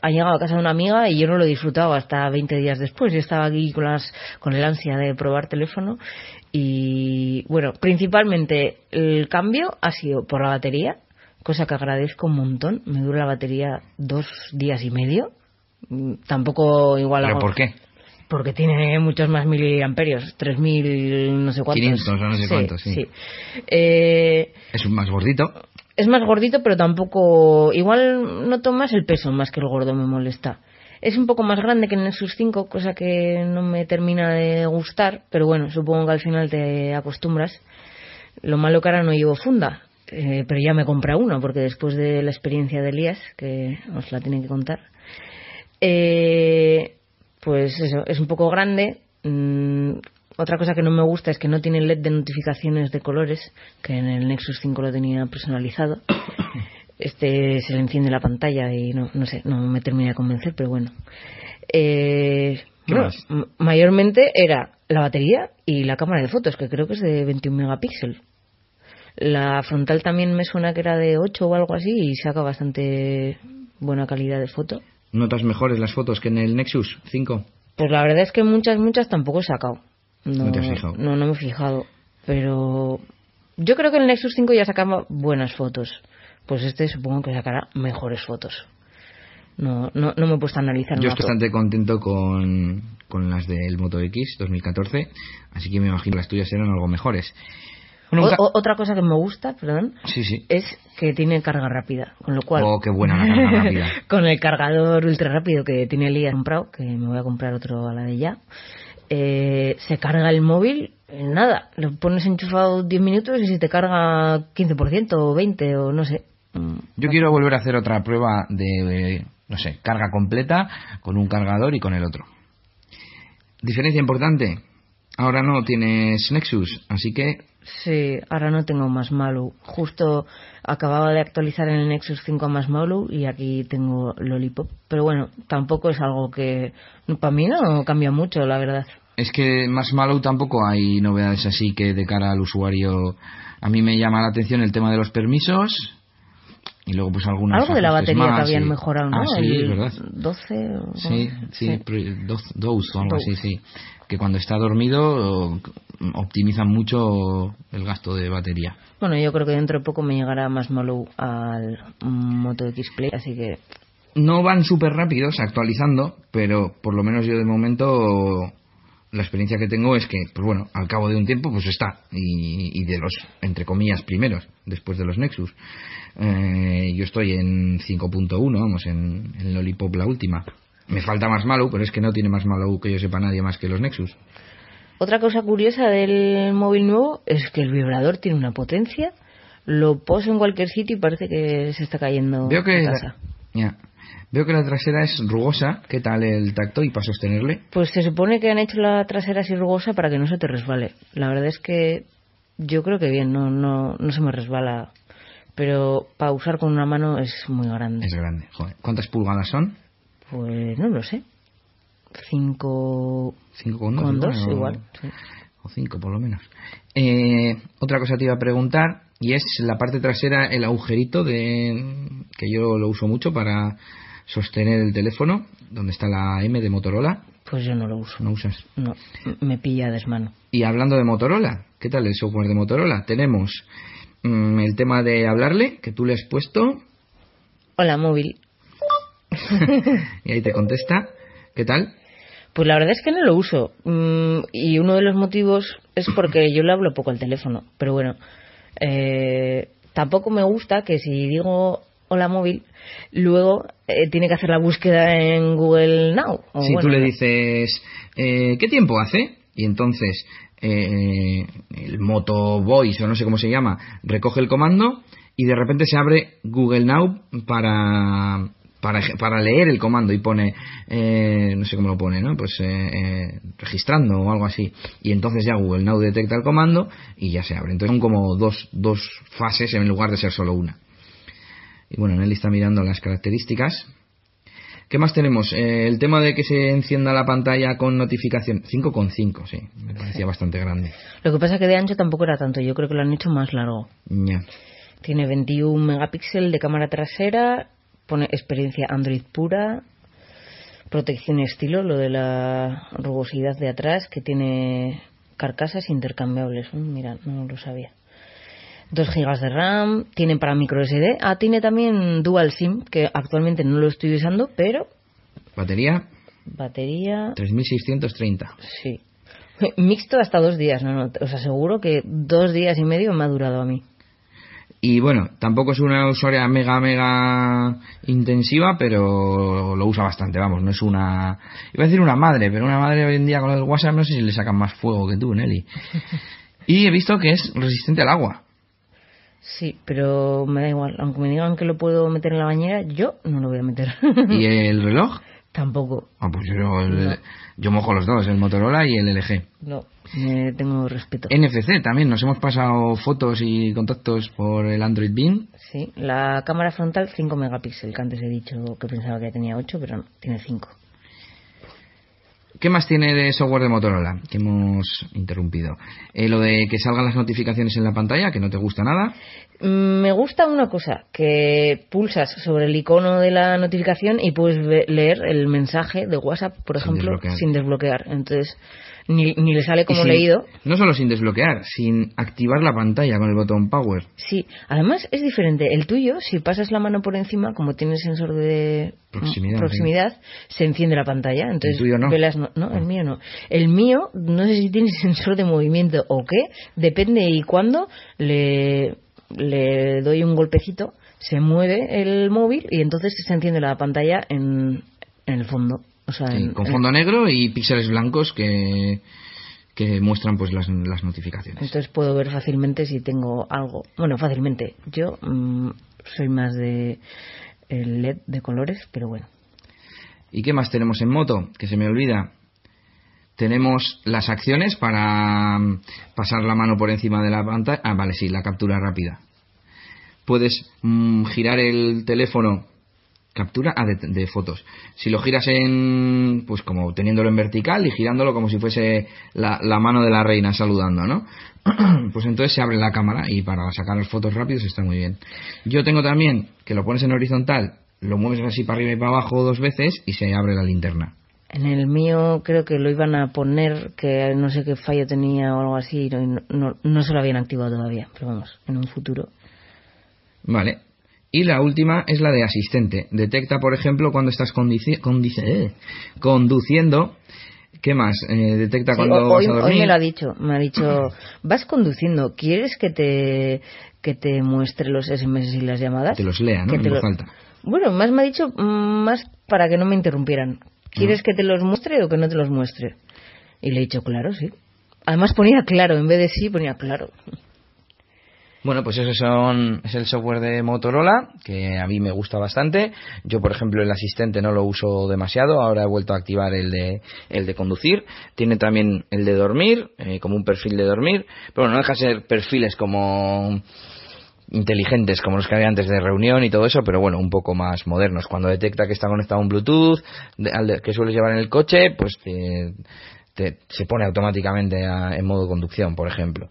ha llegado a casa de una amiga y yo no lo he disfrutado hasta 20 días después. Yo estaba aquí con, las, con el ansia de probar teléfono y bueno, principalmente el cambio ha sido por la batería, cosa que agradezco un montón. Me dura la batería dos días y medio. Tampoco igual ¿Pero hago- por qué? Porque tiene muchos más miliamperios, 3.000 no sé cuántos. 500 o no sé cuántos, sí. Eh, Es más gordito. Es más gordito, pero tampoco. Igual noto más el peso, más que el gordo me molesta. Es un poco más grande que el Nexus 5, cosa que no me termina de gustar, pero bueno, supongo que al final te acostumbras. Lo malo que ahora no llevo funda, eh, pero ya me compré uno, porque después de la experiencia de Elías, que os la tiene que contar, eh, pues eso, es un poco grande. Mm, otra cosa que no me gusta es que no tiene LED de notificaciones de colores, que en el Nexus 5 lo tenía personalizado. (coughs) Este se le enciende la pantalla y no, no sé, no me termina de convencer, pero bueno. Eh, ¿Qué bueno, mayormente era la batería y la cámara de fotos, que creo que es de 21 megapíxeles. La frontal también me suena que era de 8 o algo así y saca bastante buena calidad de foto. ¿Notas mejores las fotos que en el Nexus 5? Pues la verdad es que muchas, muchas tampoco he sacado. No, No te has fijado. No, no me he fijado. Pero yo creo que el Nexus 5 ya sacaba buenas fotos. Pues este supongo que sacará mejores fotos. No, no, no me he puesto a analizar Yo estoy bastante contento con, con las del Moto X 2014, así que me imagino que las tuyas serán algo mejores. Bueno, o- otra cosa que me gusta, perdón, Sí, sí. es que tiene carga rápida. Con lo cual, Oh, qué buena la carga rápida. (laughs) con el cargador ultra rápido que tiene Elías comprado, que me voy a comprar otro a la de ya, eh, se carga el móvil nada. Lo pones enchufado 10 minutos y se te carga 15% o 20% o no sé. Mm, Yo quiero volver a hacer otra prueba de, no sé, carga completa con un cargador y con el otro. Diferencia importante. Ahora no tienes Nexus, así que Sí, ahora no tengo más Malu. Justo acababa de actualizar en el Nexus 5 a más Malu y aquí tengo Lollipop. Pero bueno, tampoco es algo que para mí no cambia mucho, la verdad. es que más malo tampoco hay novedades así que de cara al usuario. A mí me llama la atención el tema de los permisos y luego pues algunas Algo de la batería más que habían y- mejorado, ¿no? Ah, sí, El verdad. 12 o... Sí, sí, pre- dos- Dose o algo así, sí. Que cuando está dormido o- optimizan mucho el gasto de batería. Bueno, yo creo que dentro de poco me llegará más Malu al Moto X Play, así que No van súper rápidos actualizando, pero por lo menos yo de momento la experiencia que tengo es que, pues bueno, al cabo de un tiempo pues está. Y, y de los, entre comillas, primeros, después de los Nexus. Eh, yo estoy en 5.1, vamos, en, en Lollipop la última. Me falta más malo, pero es que no tiene más malo que yo sepa nadie más que los Nexus. Otra cosa curiosa del móvil nuevo es que el vibrador tiene una potencia, lo poso en cualquier sitio y parece que se está cayendo Veo que, la. Veo que la trasera es rugosa. ¿Qué tal el tacto y para sostenerle? Pues se supone que han hecho la trasera así rugosa para que no se te resbale. La verdad es que yo creo que bien, no, no, no se me resbala. Pero para usar con una mano es muy grande. Es grande. Joder. ¿Cuántas pulgadas son? Pues no lo sé. Cinco ¿Cinco con con igual, dos o- igual. sí. o cinco por lo menos. Eh, otra cosa te iba a preguntar y es la parte trasera, el agujerito de que yo lo uso mucho para sostener el teléfono, donde está la M de Motorola. Pues yo no lo uso. No usas. No, me pilla desmano. Y hablando de Motorola, ¿qué tal el software de Motorola? Tenemos mm, el tema de hablarle que tú le has puesto Hola, móvil. (laughs) y ahí te contesta. ¿Qué tal? Pues la verdad es que no lo uso. Mm, y uno de los motivos es porque yo le hablo poco al teléfono. Pero bueno, eh, tampoco me gusta que si digo hola móvil, luego eh, tiene que hacer la búsqueda en Google Now. O si bueno, tú le dices, eh, ¿qué tiempo hace? Y entonces eh, el Moto Voice, o no sé cómo se llama, recoge el comando y de repente se abre Google Now para, para, para leer el comando y pone, eh, no sé cómo lo pone, ¿no? Pues eh, eh, registrando o algo así. Y entonces ya Google Now detecta el comando y ya se abre. Entonces son como dos, dos fases en lugar de ser solo una. Y bueno, Nelly está mirando las características. ¿Qué más tenemos? Eh, el tema de que se encienda la pantalla con notificación. 5,5, sí. Me parecía bastante grande. Lo que pasa que de ancho tampoco era tanto. Yo creo que lo han hecho más largo. Ya. Tiene 21 megapíxeles de cámara trasera, pone experiencia Android pura, protección estilo, lo de la rugosidad de atrás, que tiene carcasas intercambiables. Mm, Mira, no lo sabía. 2 gigas de RAM, tiene para micro SD. Ah, tiene también Dual SIM, que actualmente no lo estoy usando, pero Batería, batería, 3630. sí. (laughs) Mixto hasta dos días, no, no, os aseguro que dos días y medio me ha durado a mí. Y bueno, tampoco es una usuaria mega, mega intensiva, pero lo usa bastante, vamos, no es una... Iba a decir una madre, pero una madre hoy en día con el WhatsApp no sé si le sacan más fuego que tú, Nelly. (laughs) Y he visto que es resistente al agua. Sí, pero me da igual. Aunque me digan que lo puedo meter en la bañera, yo no lo voy a meter. ¿Y el reloj? (laughs) Tampoco. Ah, pues yo, No. yo mojo los dos, el Motorola y el LG. No, me tengo respeto. NFC también, nos hemos pasado fotos y contactos por el Android Bean. Sí, la cámara frontal 5 megapíxeles, que antes he dicho que pensaba que tenía 8, pero no, tiene 5. ¿Qué más tiene de software de Motorola? Que hemos interrumpido. Eh, lo de que salgan las notificaciones en la pantalla, que no te gusta nada. Mm, Me gusta una cosa, que pulsas sobre el icono de la notificación y puedes leer el mensaje de WhatsApp, por Sin ejemplo, desbloquear. sin desbloquear. Entonces, ni, ni le sale como sin- leído. No solo sin desbloquear, sin activar la pantalla con el botón Power. Sí, además es diferente. El tuyo, si pasas la mano por encima, como tiene sensor de Proximidad, proximidad, se enciende la pantalla. Entonces, tuyo no. ve las no, no, el mío no. El mío, no sé si tiene (laughs) sensor de movimiento o qué, depende y cuándo le, le doy un golpecito, se mueve el móvil y entonces se enciende la pantalla en, en el fondo. O sea, Sí, en- con en- fondo negro y píxeles blancos que, que muestran pues las, las notificaciones. Entonces puedo ver fácilmente si tengo algo. Bueno, fácilmente. Yo mm, soy más de el LED de colores, pero bueno. ¿Y qué más tenemos en moto? Que se me olvida. Tenemos las acciones para mm, pasar la mano por encima de la pantalla. Ah, vale, sí, la captura rápida. Puedes mm, girar el teléfono. Captura ah, de, de fotos. Si lo giras en. Pues como teniéndolo en vertical y girándolo como si fuese la, la mano de la reina saludando, ¿no? (clears throat) pues entonces se abre la cámara y para sacar las fotos rápidos está muy bien. Yo tengo también que lo pones en horizontal, lo mueves así para arriba y para abajo dos veces y se abre la linterna. En el mío creo que lo iban a poner, que no sé qué fallo tenía o algo así, y no, no, no se lo habían activado todavía, pero vamos, en un futuro. Vale. Y la última es la de asistente. Detecta, por ejemplo, cuando estás eh, conduciendo. ¿Qué más? Eh, detecta Sí, cuando hoy, vas a hoy dormir. me lo ha dicho, me ha dicho, (clears throat) vas conduciendo, ¿quieres que te, que te muestre los SMS y las llamadas? Te los lea, ¿no? Que En lo- alta. Bueno, más me ha dicho, mm, más para que no me interrumpieran. ¿Quieres Ah. que te los muestre o que no te los muestre? Y le he dicho, claro, sí. Además ponía claro, en vez de sí ponía claro. Bueno, pues eso son, es el software de Motorola, que a mí me gusta bastante. Yo, por ejemplo, el asistente no lo uso demasiado, ahora he vuelto a activar el de, el de conducir. Tiene también el de dormir, eh, como un perfil de dormir, pero no deja de ser perfiles como inteligentes como los que había antes de reunión y todo eso, pero bueno, un poco más modernos. Cuando detecta que está conectado a un Bluetooth, que sueles llevar en el coche, pues te- se pone automáticamente a- en modo conducción, por ejemplo.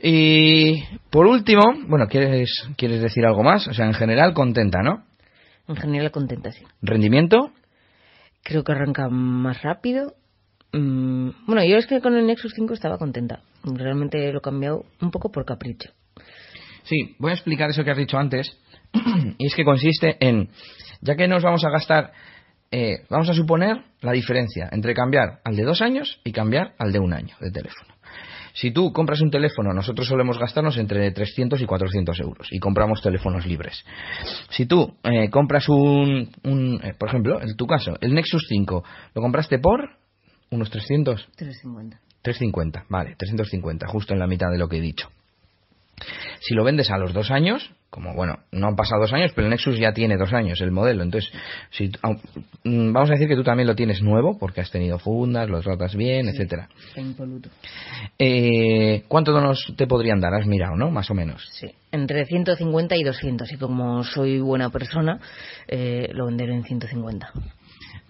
Y por último, bueno, ¿quieres, ¿quieres decir algo más? O sea, en general, contenta, ¿no? En general contenta, sí. ¿Rendimiento? Creo que arranca más rápido. Mm, bueno, yo es que con el Nexus 5 estaba contenta. Realmente lo he cambiado un poco por capricho. Sí, voy a explicar eso que has dicho antes. (clears throat) y es que consiste en, ya que nos vamos a gastar, eh, vamos a suponer la diferencia entre cambiar al de dos años y cambiar al de un año de teléfono. Si tú compras un teléfono, nosotros solemos gastarnos entre 300 y 400 euros y compramos teléfonos libres. Si tú eh, compras un, un, eh, por ejemplo, en tu caso, el Nexus 5, lo compraste por unos 300, 350. 350, vale, 350, justo en la mitad de lo que he dicho. Si lo vendes a los dos años, como bueno, no han pasado dos años, pero el Nexus ya tiene dos años el modelo, entonces, si, mm, vamos a decir que tú también lo tienes nuevo, porque has tenido fundas, lo tratas bien, etcétera. Está impoluto. Eh, ¿Cuánto nos te podrían dar? Has mirado, ¿no? Más o menos. Sí, entre 150 y 200. Y como soy buena persona, eh, lo venderé en 150.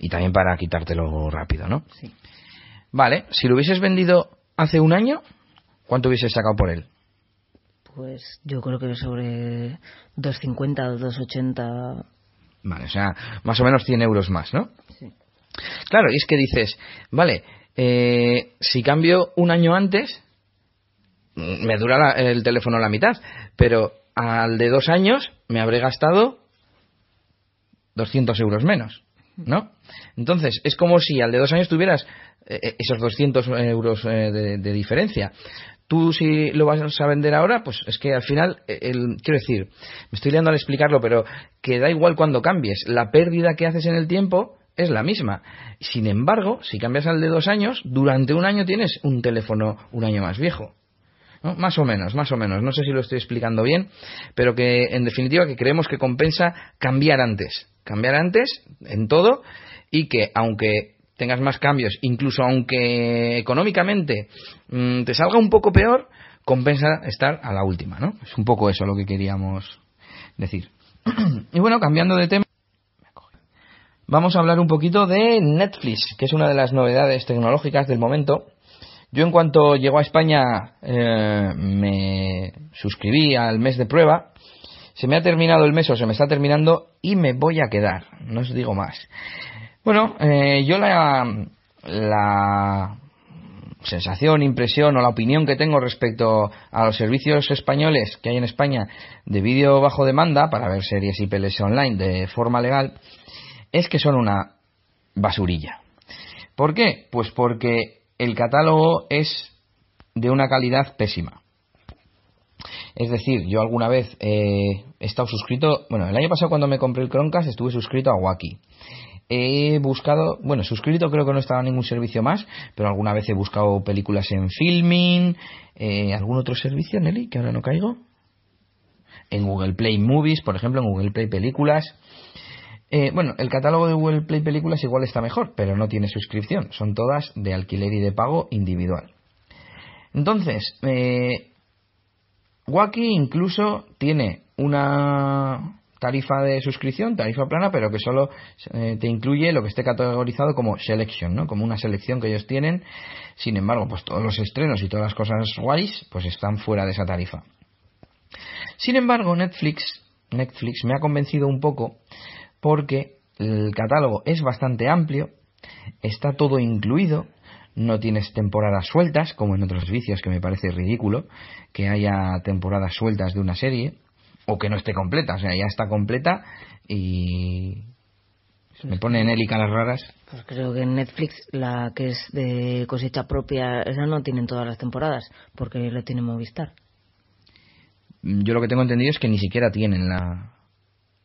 Y también para quitártelo rápido, ¿no? Sí. Vale, si lo hubieses vendido hace un año, ¿cuánto hubieses sacado por él? Pues yo creo que sobre 250 o 280. Vale, o sea, más o menos 100 euros más, ¿no? Sí. Claro, y es que dices, vale, Eh, si cambio un año antes, me dura la- el teléfono la mitad, pero al de dos años me habré gastado 200 euros menos, ¿no? Entonces, es como si al de dos años tuvieras eh, esos 200 euros eh, de, de diferencia. Tú si lo vas a vender ahora, pues es que al final, eh, el, quiero decir, me estoy liando al explicarlo, pero que da igual cuando cambies, la pérdida que haces en el tiempo es la misma. Sin embargo, si cambias al de dos años, durante un año tienes un teléfono un año más viejo. Más o menos, más o menos. No sé si lo estoy explicando bien, pero que en definitiva que creemos que compensa cambiar antes. Cambiar antes en todo y que aunque tengas más cambios, incluso aunque económicamente mm, te salga un poco peor, compensa estar a la última, ¿no? Es un poco eso lo que queríamos decir. (clears throat) y bueno, cambiando de tema, vamos a hablar un poquito de Netflix, que es una de las novedades tecnológicas del momento. Yo en cuanto llegó a España eh, me suscribí al mes de prueba. Se me ha terminado el mes o se me está terminando y me voy a quedar. No os digo más. Bueno, eh, yo la, sensación, impresión o la opinión que tengo respecto a los servicios españoles que hay en España de vídeo bajo demanda para ver series y pelis online de forma legal es que son una basurilla. ¿Por qué? Pues porque el catálogo es de una calidad pésima. Es decir, yo alguna vez eh, he estado suscrito, bueno, el año pasado cuando me compré el Chromecast estuve suscrito a Wacky. He buscado, bueno, suscrito creo que no estaba en ningún servicio más, pero alguna vez he buscado películas en Filming, eh, algún otro servicio, Nelly, que ahora no caigo. En Google Play Movies, por ejemplo, en Google Play Películas. Eh, bueno, el catálogo de Google Play Películas igual está mejor, pero no tiene suscripción. Son todas de alquiler y de pago individual. Entonces, eh, Wacky incluso tiene una tarifa de suscripción, tarifa plana, pero que solo eh, te incluye lo que esté categorizado como selection, ¿no? Como una selección que ellos tienen. Sin embargo, pues todos los estrenos y todas las cosas guays, pues están fuera de esa tarifa. Sin embargo, Netflix, Netflix me ha convencido un poco porque el catálogo es bastante amplio, está todo incluido, no tienes temporadas sueltas, como en otros servicios que me parece ridículo que haya temporadas sueltas de una serie, o que no esté completa, o sea, ya está completa y me pone en élica las raras. Pues creo que en Netflix, la que es de cosecha propia, esa no tienen todas las temporadas, porque lo tiene Movistar. Yo lo que tengo entendido es que ni siquiera tienen la,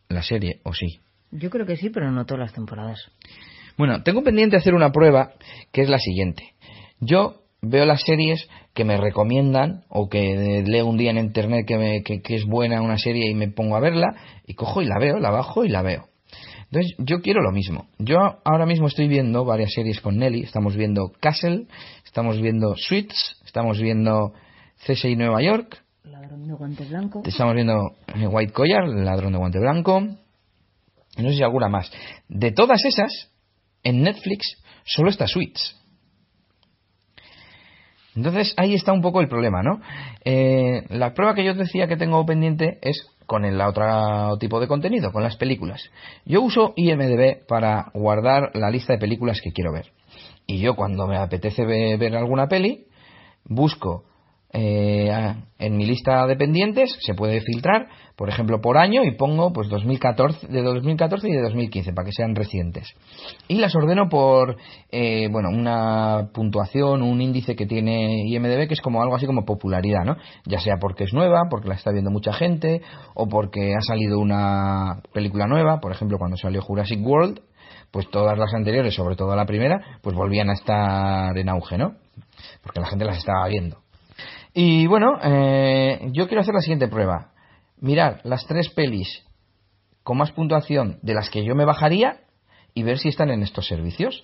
la serie, o sí. Yo creo que sí, pero no todas las temporadas. Bueno, tengo pendiente hacer una prueba que es la siguiente. Yo veo las series que me recomiendan o que leo un día en internet que, me, que, que, es buena una serie y me pongo a verla y cojo y la veo, la bajo y la veo. Entonces yo quiero lo mismo. Yo ahora mismo estoy viendo varias series con Nelly. Estamos viendo Castle, estamos viendo Suits, estamos viendo CSI Nueva York. Ladrón de guante blanco. Estamos viendo White Collar, Ladrón de guante blanco. No sé si alguna más. De todas esas, en Netflix solo está Suits. Entonces ahí está un poco el problema, ¿no? Eh, la prueba que yo decía que tengo pendiente es con el otro tipo de contenido, con las películas. Yo uso IMDB para guardar la lista de películas que quiero ver. Y yo cuando me apetece ver, alguna peli, busco eh, en mi lista de pendientes, se puede filtrar, por ejemplo, por año y pongo pues 2014, de 2014 y de 2015 para que sean recientes. Y las ordeno por, eh, bueno, una puntuación, un índice que tiene IMDB que es como algo así como popularidad, ¿no? Ya sea porque es nueva, porque la está viendo mucha gente, o porque ha salido una película nueva, por ejemplo, cuando salió Jurassic World, pues todas las anteriores, sobre todo la primera, pues volvían a estar en auge, ¿no? Porque la gente las estaba viendo. Y bueno, eh, yo quiero hacer la siguiente prueba. Mirar las tres pelis con más puntuación de las que yo me bajaría y ver si están en estos servicios.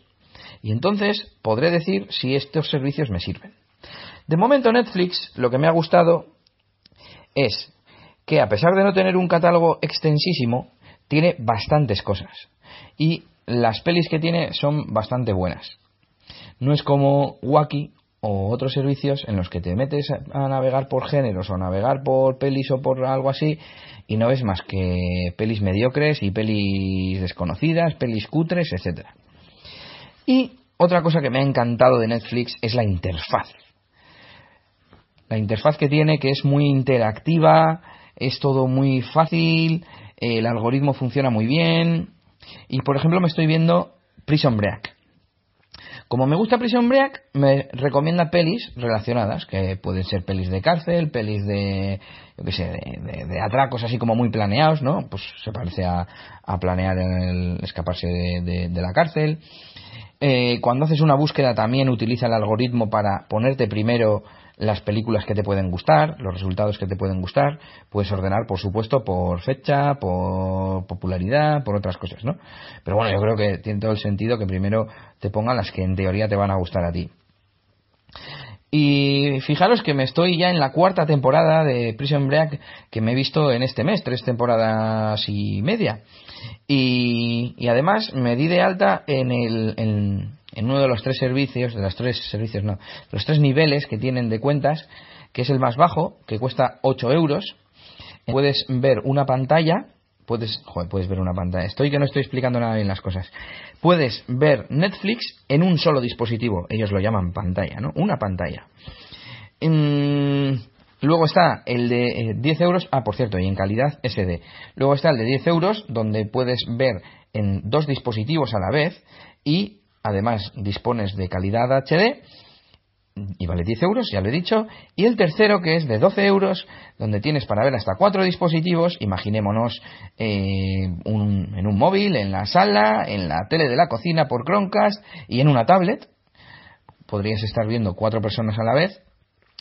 Y entonces podré decir si estos servicios me sirven. De momento Netflix lo que me ha gustado es que a pesar de no tener un catálogo extensísimo, tiene bastantes cosas. Y las pelis que tiene son bastante buenas. No es como Wacky o otros servicios en los que te metes a navegar por géneros o navegar por pelis o por algo así y no ves más que pelis mediocres y pelis desconocidas, pelis cutres, etcétera. Y otra cosa que me ha encantado de Netflix es la interfaz. La interfaz que tiene, que es muy interactiva, es todo muy fácil, el algoritmo funciona muy bien. Y por ejemplo, me estoy viendo Prison Break. Como me gusta Prison Break, me recomienda pelis relacionadas, que pueden ser pelis de cárcel, pelis de, yo qué sé, de, atracos así como muy planeados, ¿no? Pues se parece a, planear el escaparse de, la cárcel. Eh, cuando haces una búsqueda también utiliza el algoritmo para ponerte primero las películas que te pueden gustar, los resultados que te pueden gustar, puedes ordenar, por supuesto, por fecha, por popularidad, por otras cosas, ¿no? Pero bueno, yo creo que tiene todo el sentido que primero te pongan las que en teoría te van a gustar a ti. Y fijaros que me estoy ya en la cuarta temporada de Prison Break que me he visto en este mes, tres temporadas y media. Y, y además me di de alta en el, en, en uno de los tres servicios, de los tres servicios, no, los tres niveles que tienen de cuentas, que es el más bajo, que cuesta 8 euros, puedes ver una pantalla, puedes, joder, puedes ver una pantalla, estoy que no estoy explicando nada bien las cosas, puedes ver Netflix en un solo dispositivo, ellos lo llaman pantalla, ¿no? Una pantalla. Luego está el de 10 eh, euros, ah, por cierto, y en calidad SD. Luego está el de 10 euros, donde puedes ver en dos dispositivos a la vez y Además, dispones de calidad HD y vale 10 euros, ya lo he dicho. Y el tercero, que es de 12 euros, donde tienes para ver hasta cuatro dispositivos, imaginémonos eh, en un móvil, en la sala, en la tele de la cocina por Chromecast y en una tablet. Podrías estar viendo cuatro personas a la vez.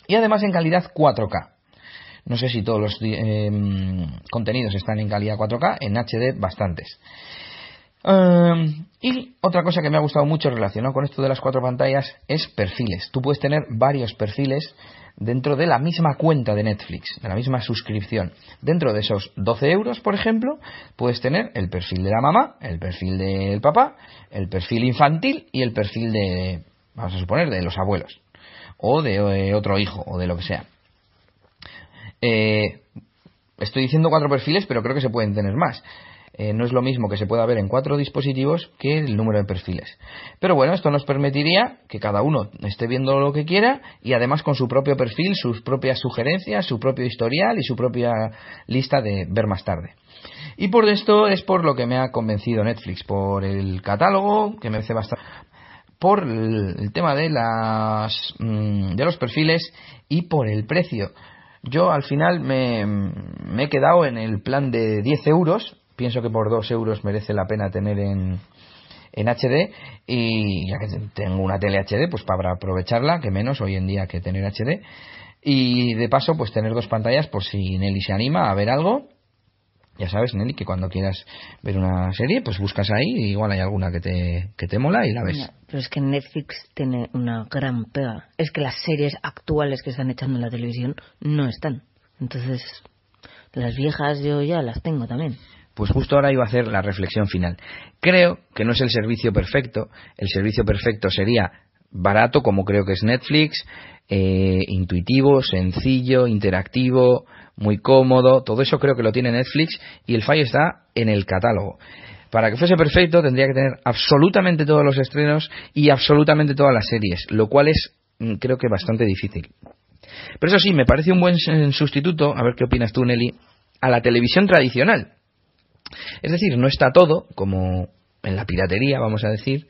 Y además en calidad 4K. No sé si todos los eh, contenidos están en calidad 4K, en HD bastantes. Em, y otra cosa que me ha gustado mucho relacionado con esto de las cuatro pantallas es perfiles. Tú puedes tener varios perfiles dentro de la misma cuenta de Netflix, de la misma suscripción. Dentro de esos 12 euros, por ejemplo, puedes tener el perfil de la mamá, el perfil del papá, el perfil infantil y el perfil de, vamos a suponer, de los abuelos. O de eh, otro hijo, o de lo que sea. Eh, estoy diciendo cuatro perfiles, pero creo que se pueden tener más. Eh, no es lo mismo que se pueda ver en cuatro dispositivos que el número de perfiles. Pero bueno, esto nos permitiría que cada uno esté viendo lo que quiera y además con su propio perfil, sus propias sugerencias, su propio historial y su propia lista de ver más tarde. Y por esto es por lo que me ha convencido Netflix, por el catálogo, que me hace bastante por el tema de las mm, de los perfiles y por el precio. Yo al final me, me, he quedado en el plan de 10 euros pienso que por dos euros merece la pena tener en, en HD y ya que tengo una tele HD pues para aprovecharla que menos hoy en día que tener HD y de paso pues tener dos pantallas por si Nelly se anima a ver algo. Ya sabes Nelly que cuando quieras ver una serie pues buscas ahí y igual hay alguna que te, que te mola y la ves. Pero es que Netflix tiene una gran pega. Es que las series actuales que están echando en la televisión no están. Entonces las viejas yo ya las tengo también pues justo ahora iba a hacer la reflexión final. Creo que no es el servicio perfecto. El servicio perfecto sería barato, como creo que es Netflix, eh, intuitivo, sencillo, interactivo, muy cómodo. Todo eso creo que lo tiene Netflix y el fallo está en el catálogo. Para que fuese perfecto tendría que tener absolutamente todos los estrenos y absolutamente todas las series, lo cual es mm, creo que bastante difícil. Pero eso sí, me parece un buen sustituto, a ver qué opinas tú, Nelly, a la televisión tradicional. Es decir, no está todo, como en la piratería, vamos a decir,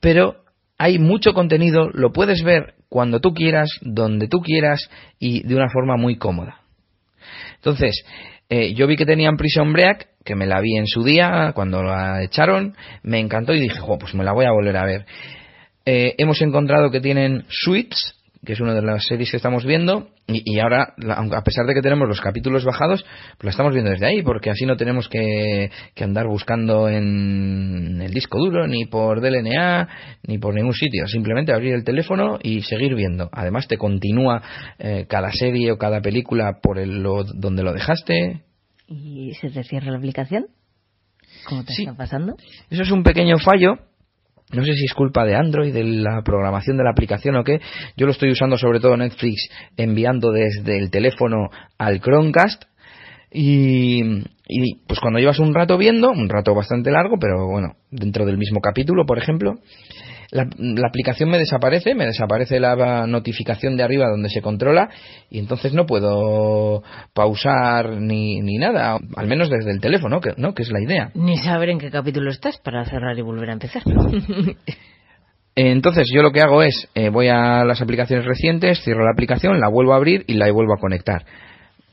pero hay mucho contenido, lo puedes ver cuando tú quieras, donde tú quieras y de una forma muy cómoda. Entonces, eh, yo vi que tenían Prison Break, que me la vi en su día, cuando la echaron, me encantó y dije, pues me la voy a volver a ver. Eh, hemos encontrado que tienen Suits, que es una de las series que estamos viendo, y, ahora, a pesar de que tenemos los capítulos bajados, pues la estamos viendo desde ahí, porque así no tenemos que, andar buscando en el disco duro, ni por DLNA, ni por ningún sitio. Simplemente abrir el teléfono y seguir viendo. Además, te continúa eh, cada serie o cada película por el, donde lo dejaste. ¿Y se te cierra la aplicación? ¿Cómo te está pasando? Eso es un pequeño fallo no sé si es culpa de Android, de la programación de la aplicación o qué. Yo lo estoy usando sobre todo Netflix enviando desde el teléfono al Chromecast. Y, pues cuando llevas un rato viendo, un rato bastante largo, pero bueno, dentro del mismo capítulo, por ejemplo, la, la, aplicación me desaparece, me desaparece la notificación de arriba donde se controla y entonces no puedo pausar ni, ni nada, al menos desde el teléfono, que, ¿no? que es la idea. Ni saber en qué capítulo estás para cerrar y volver a empezar. (laughs) Entonces yo lo que hago es, eh, voy a las aplicaciones recientes, cierro la aplicación, la vuelvo a abrir y la vuelvo a conectar.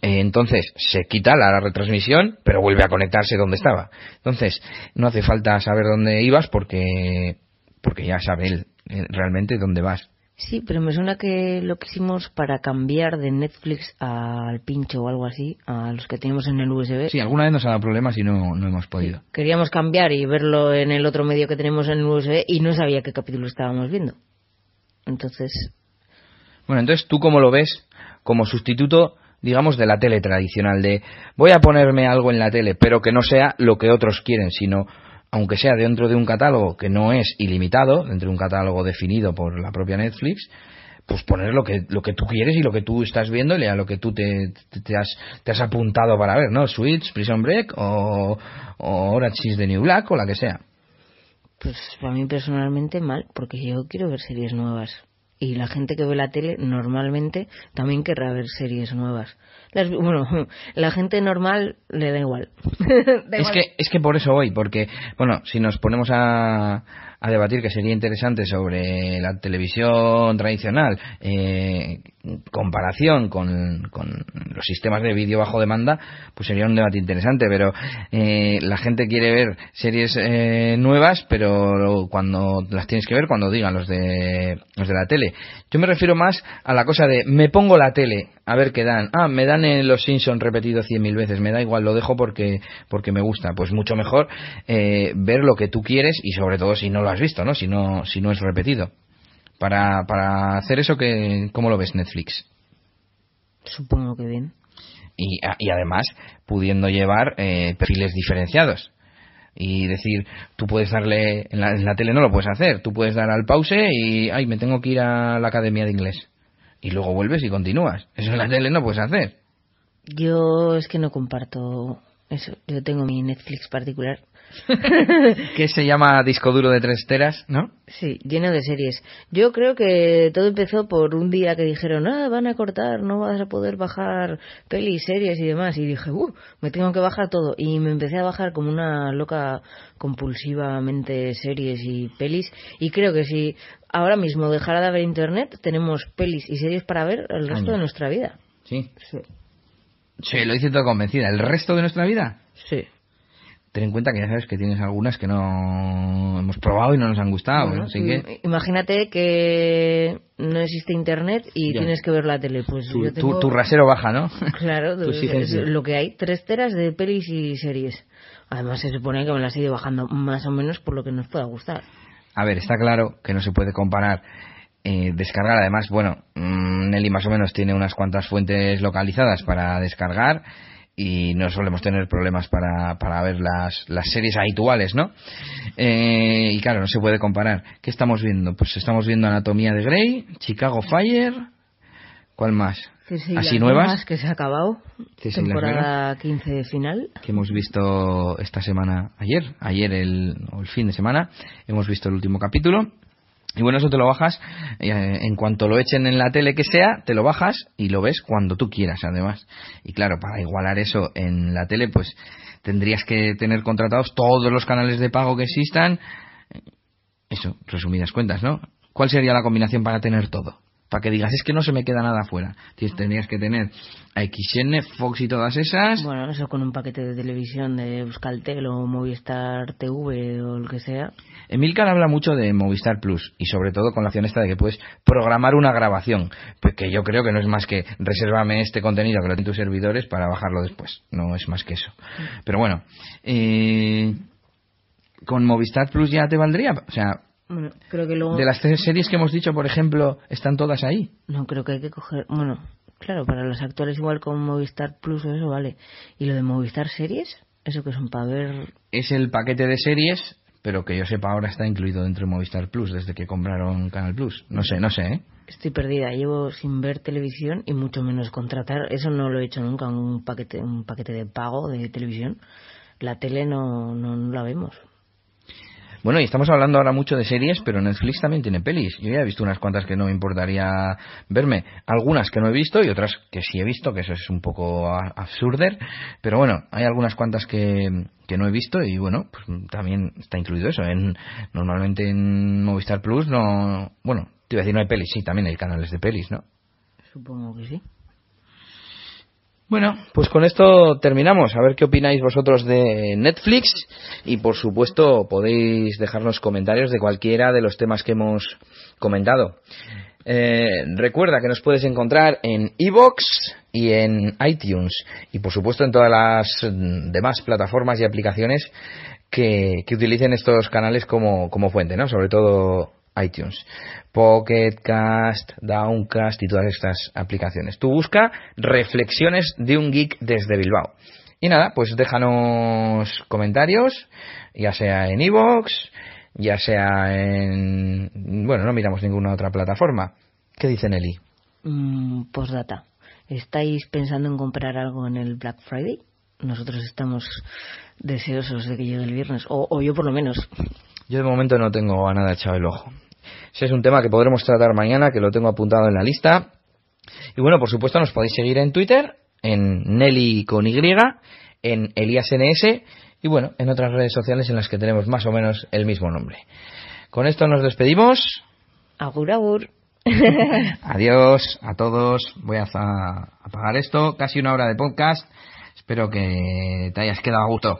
Eh, entonces se quita la retransmisión, pero vuelve a conectarse donde estaba. Entonces no hace falta saber dónde ibas porque, porque ya sabe él eh, realmente dónde vas. Sí, pero me suena que lo que hicimos para cambiar de Netflix al pincho o algo así, a los que teníamos en el USB. Sí, alguna vez nos ha dado problemas y no, no hemos podido. Queríamos cambiar y verlo en el otro medio que tenemos en el USB y no sabía qué capítulo estábamos viendo. Entonces. Bueno, entonces tú cómo lo ves como sustituto digamos, de la tele tradicional, de voy a ponerme algo en la tele, pero que no sea lo que otros quieren, sino, aunque sea dentro de un catálogo que no es ilimitado, dentro de un catálogo definido por la propia Netflix, pues poner lo que, lo que tú quieres y lo que tú estás viendo y a lo que tú te, te, has, te has apuntado para ver, ¿no? Switch, Prison Break o, o Orange is the New Black o la que sea. Pues para mí personalmente mal, porque yo quiero ver series nuevas y la gente que ve la tele normalmente también querrá ver series nuevas. bueno, (laughs) la gente normal le da igual. (laughs) es que es que por eso voy, porque bueno, si nos ponemos a a debatir que sería interesante sobre la televisión tradicional, eh, comparación con, los sistemas de vídeo bajo demanda, pues sería un debate interesante, pero eh, la gente quiere ver series eh, nuevas, pero cuando las tienes que ver cuando digan los de los de la tele. Yo me refiero más a la cosa de me pongo la tele a ver qué dan. Ah, me dan en Los Simpsons repetido cien mil veces, me da igual, lo dejo porque porque me gusta. Pues mucho mejor ver lo que tú quieres y sobre todo si no lo has visto, ¿no? Si no si no es repetido. Para, para hacer eso, que, ¿cómo lo ves Netflix? Supongo que bien. Y, y además, pudiendo llevar eh, perfiles diferenciados. Y decir, tú puedes darle, en la, en la, tele no lo puedes hacer, tú puedes dar al pause y, ay, me tengo que ir a la academia de inglés. Y luego vuelves y continúas. Eso en la tele no puedes hacer. Yo es que no comparto eso. Yo tengo mi Netflix particular (laughs) que se llama disco duro de tres teras, ¿no? Sí, lleno de series. Yo creo que todo empezó por un día que dijeron, ah, van a cortar, no vas a poder bajar pelis, series y demás. Y dije, uh, me tengo que bajar todo. Y me empecé a bajar como una loca compulsivamente series y pelis. Y creo que si ahora mismo dejara de haber internet, tenemos pelis y series para ver el resto de nuestra vida. Sí. Sí. Sí, lo hice todo convencida. ¿El resto de nuestra vida? Sí ten en cuenta que ya sabes que tienes algunas que no hemos probado y no nos han gustado. así que... Imagínate que no existe internet y tienes que ver la tele. Pues tu, tu, rasero baja, ¿no? (laughs) Claro, es lo que hay. Tres teras de pelis y series. Además se supone que me las he ido bajando más o menos por lo que nos pueda gustar. A ver, está claro que no se puede comparar eh, descargar. Además, bueno, mm, Nelly más o menos tiene unas cuantas fuentes localizadas para descargar y no solemos tener problemas para, para ver las, las series habituales, ¿no? Eh, y claro, no se puede comparar. ¿Qué estamos viendo? Pues estamos viendo Anatomía de Grey, Chicago Fire, ¿cuál más? Así nuevas. que se ha acabado. temporada 15 final. Que hemos visto esta semana, ayer, ayer el, el fin de semana, hemos visto el último capítulo. Y bueno, eso te lo bajas, eh, en cuanto lo echen en la tele que sea, te lo bajas y lo ves cuando tú quieras, además. Y claro, para igualar eso en la tele, pues tendrías que tener contratados todos los canales de pago que existan. Eso, resumidas cuentas, ¿no? ¿Cuál sería la combinación para tener todo? Para que digas, es que no se me queda nada afuera. Tendrías que tener a XN, Fox y todas esas. Bueno, eso con un paquete de televisión de Euskaltel o Movistar TV o lo que sea. Emilcar habla mucho de Movistar Plus y sobre todo con la opción esta de que puedes programar una grabación, pues que yo creo que no es más que resérvame este contenido que lo tienen tus servidores para bajarlo después. No es más que eso. Pero bueno, eh, con Movistar Plus ya te valdría, o sea, creo que luego... De las tres series que hemos dicho, por ejemplo, ¿están todas ahí? No, creo que hay que coger... Bueno, claro, para los actuales igual con Movistar Plus eso vale. ¿Y lo de Movistar Series? ¿Eso que son para ver...? Es el paquete de series, pero que yo sepa ahora está incluido dentro de Movistar Plus, desde que compraron Canal Plus. No sé, no sé, ¿eh? Estoy perdida, llevo sin ver televisión y mucho menos contratar. Eso no lo he hecho nunca, un paquete, un paquete de pago de televisión. La tele no, no la vemos. Bueno, y estamos hablando ahora mucho de series, pero Netflix también tiene pelis. Yo ya he visto unas cuantas que no me importaría verme. Algunas que no he visto y otras que sí he visto, que eso es un poco absurder. Pero bueno, hay algunas cuantas que, que no he visto y bueno, pues también está incluido eso. En, normalmente en Movistar Plus no... Bueno, te iba a decir no hay pelis, sí, también hay canales de pelis, ¿no? Supongo que sí. Bueno, pues con esto terminamos. A ver qué opináis vosotros de Netflix y por supuesto podéis dejarnos comentarios de cualquiera de los temas que hemos comentado. Eh, recuerda que nos puedes encontrar en iVoox y en iTunes y por supuesto en todas las demás plataformas y aplicaciones que, utilicen estos canales como, como fuente, ¿no? Sobre todo iTunes. Pocket Cast, Downcast y todas estas aplicaciones. Tú busca reflexiones de un geek desde Bilbao. Y nada, pues déjanos comentarios, ya sea en iVoox, ya sea en... Bueno, no miramos ninguna otra plataforma. ¿Qué dice Nelly? Mm, postdata. ¿Estáis pensando en comprar algo en el Black Friday? Nosotros estamos deseosos de que llegue el viernes, o, o yo por lo menos. Yo de momento no tengo a nada echado el ojo. Ese es un tema que podremos tratar mañana, que lo tengo apuntado en la lista. Y bueno, por supuesto nos podéis seguir en Twitter, en Nelly con Y, en ElíasNS y bueno, en otras redes sociales en las que tenemos más o menos el mismo nombre. Con esto nos despedimos. Agur, agur. (laughs) Adiós a todos. Voy a apagar esto. Casi una hora de podcast. Espero que te hayas quedado a gusto.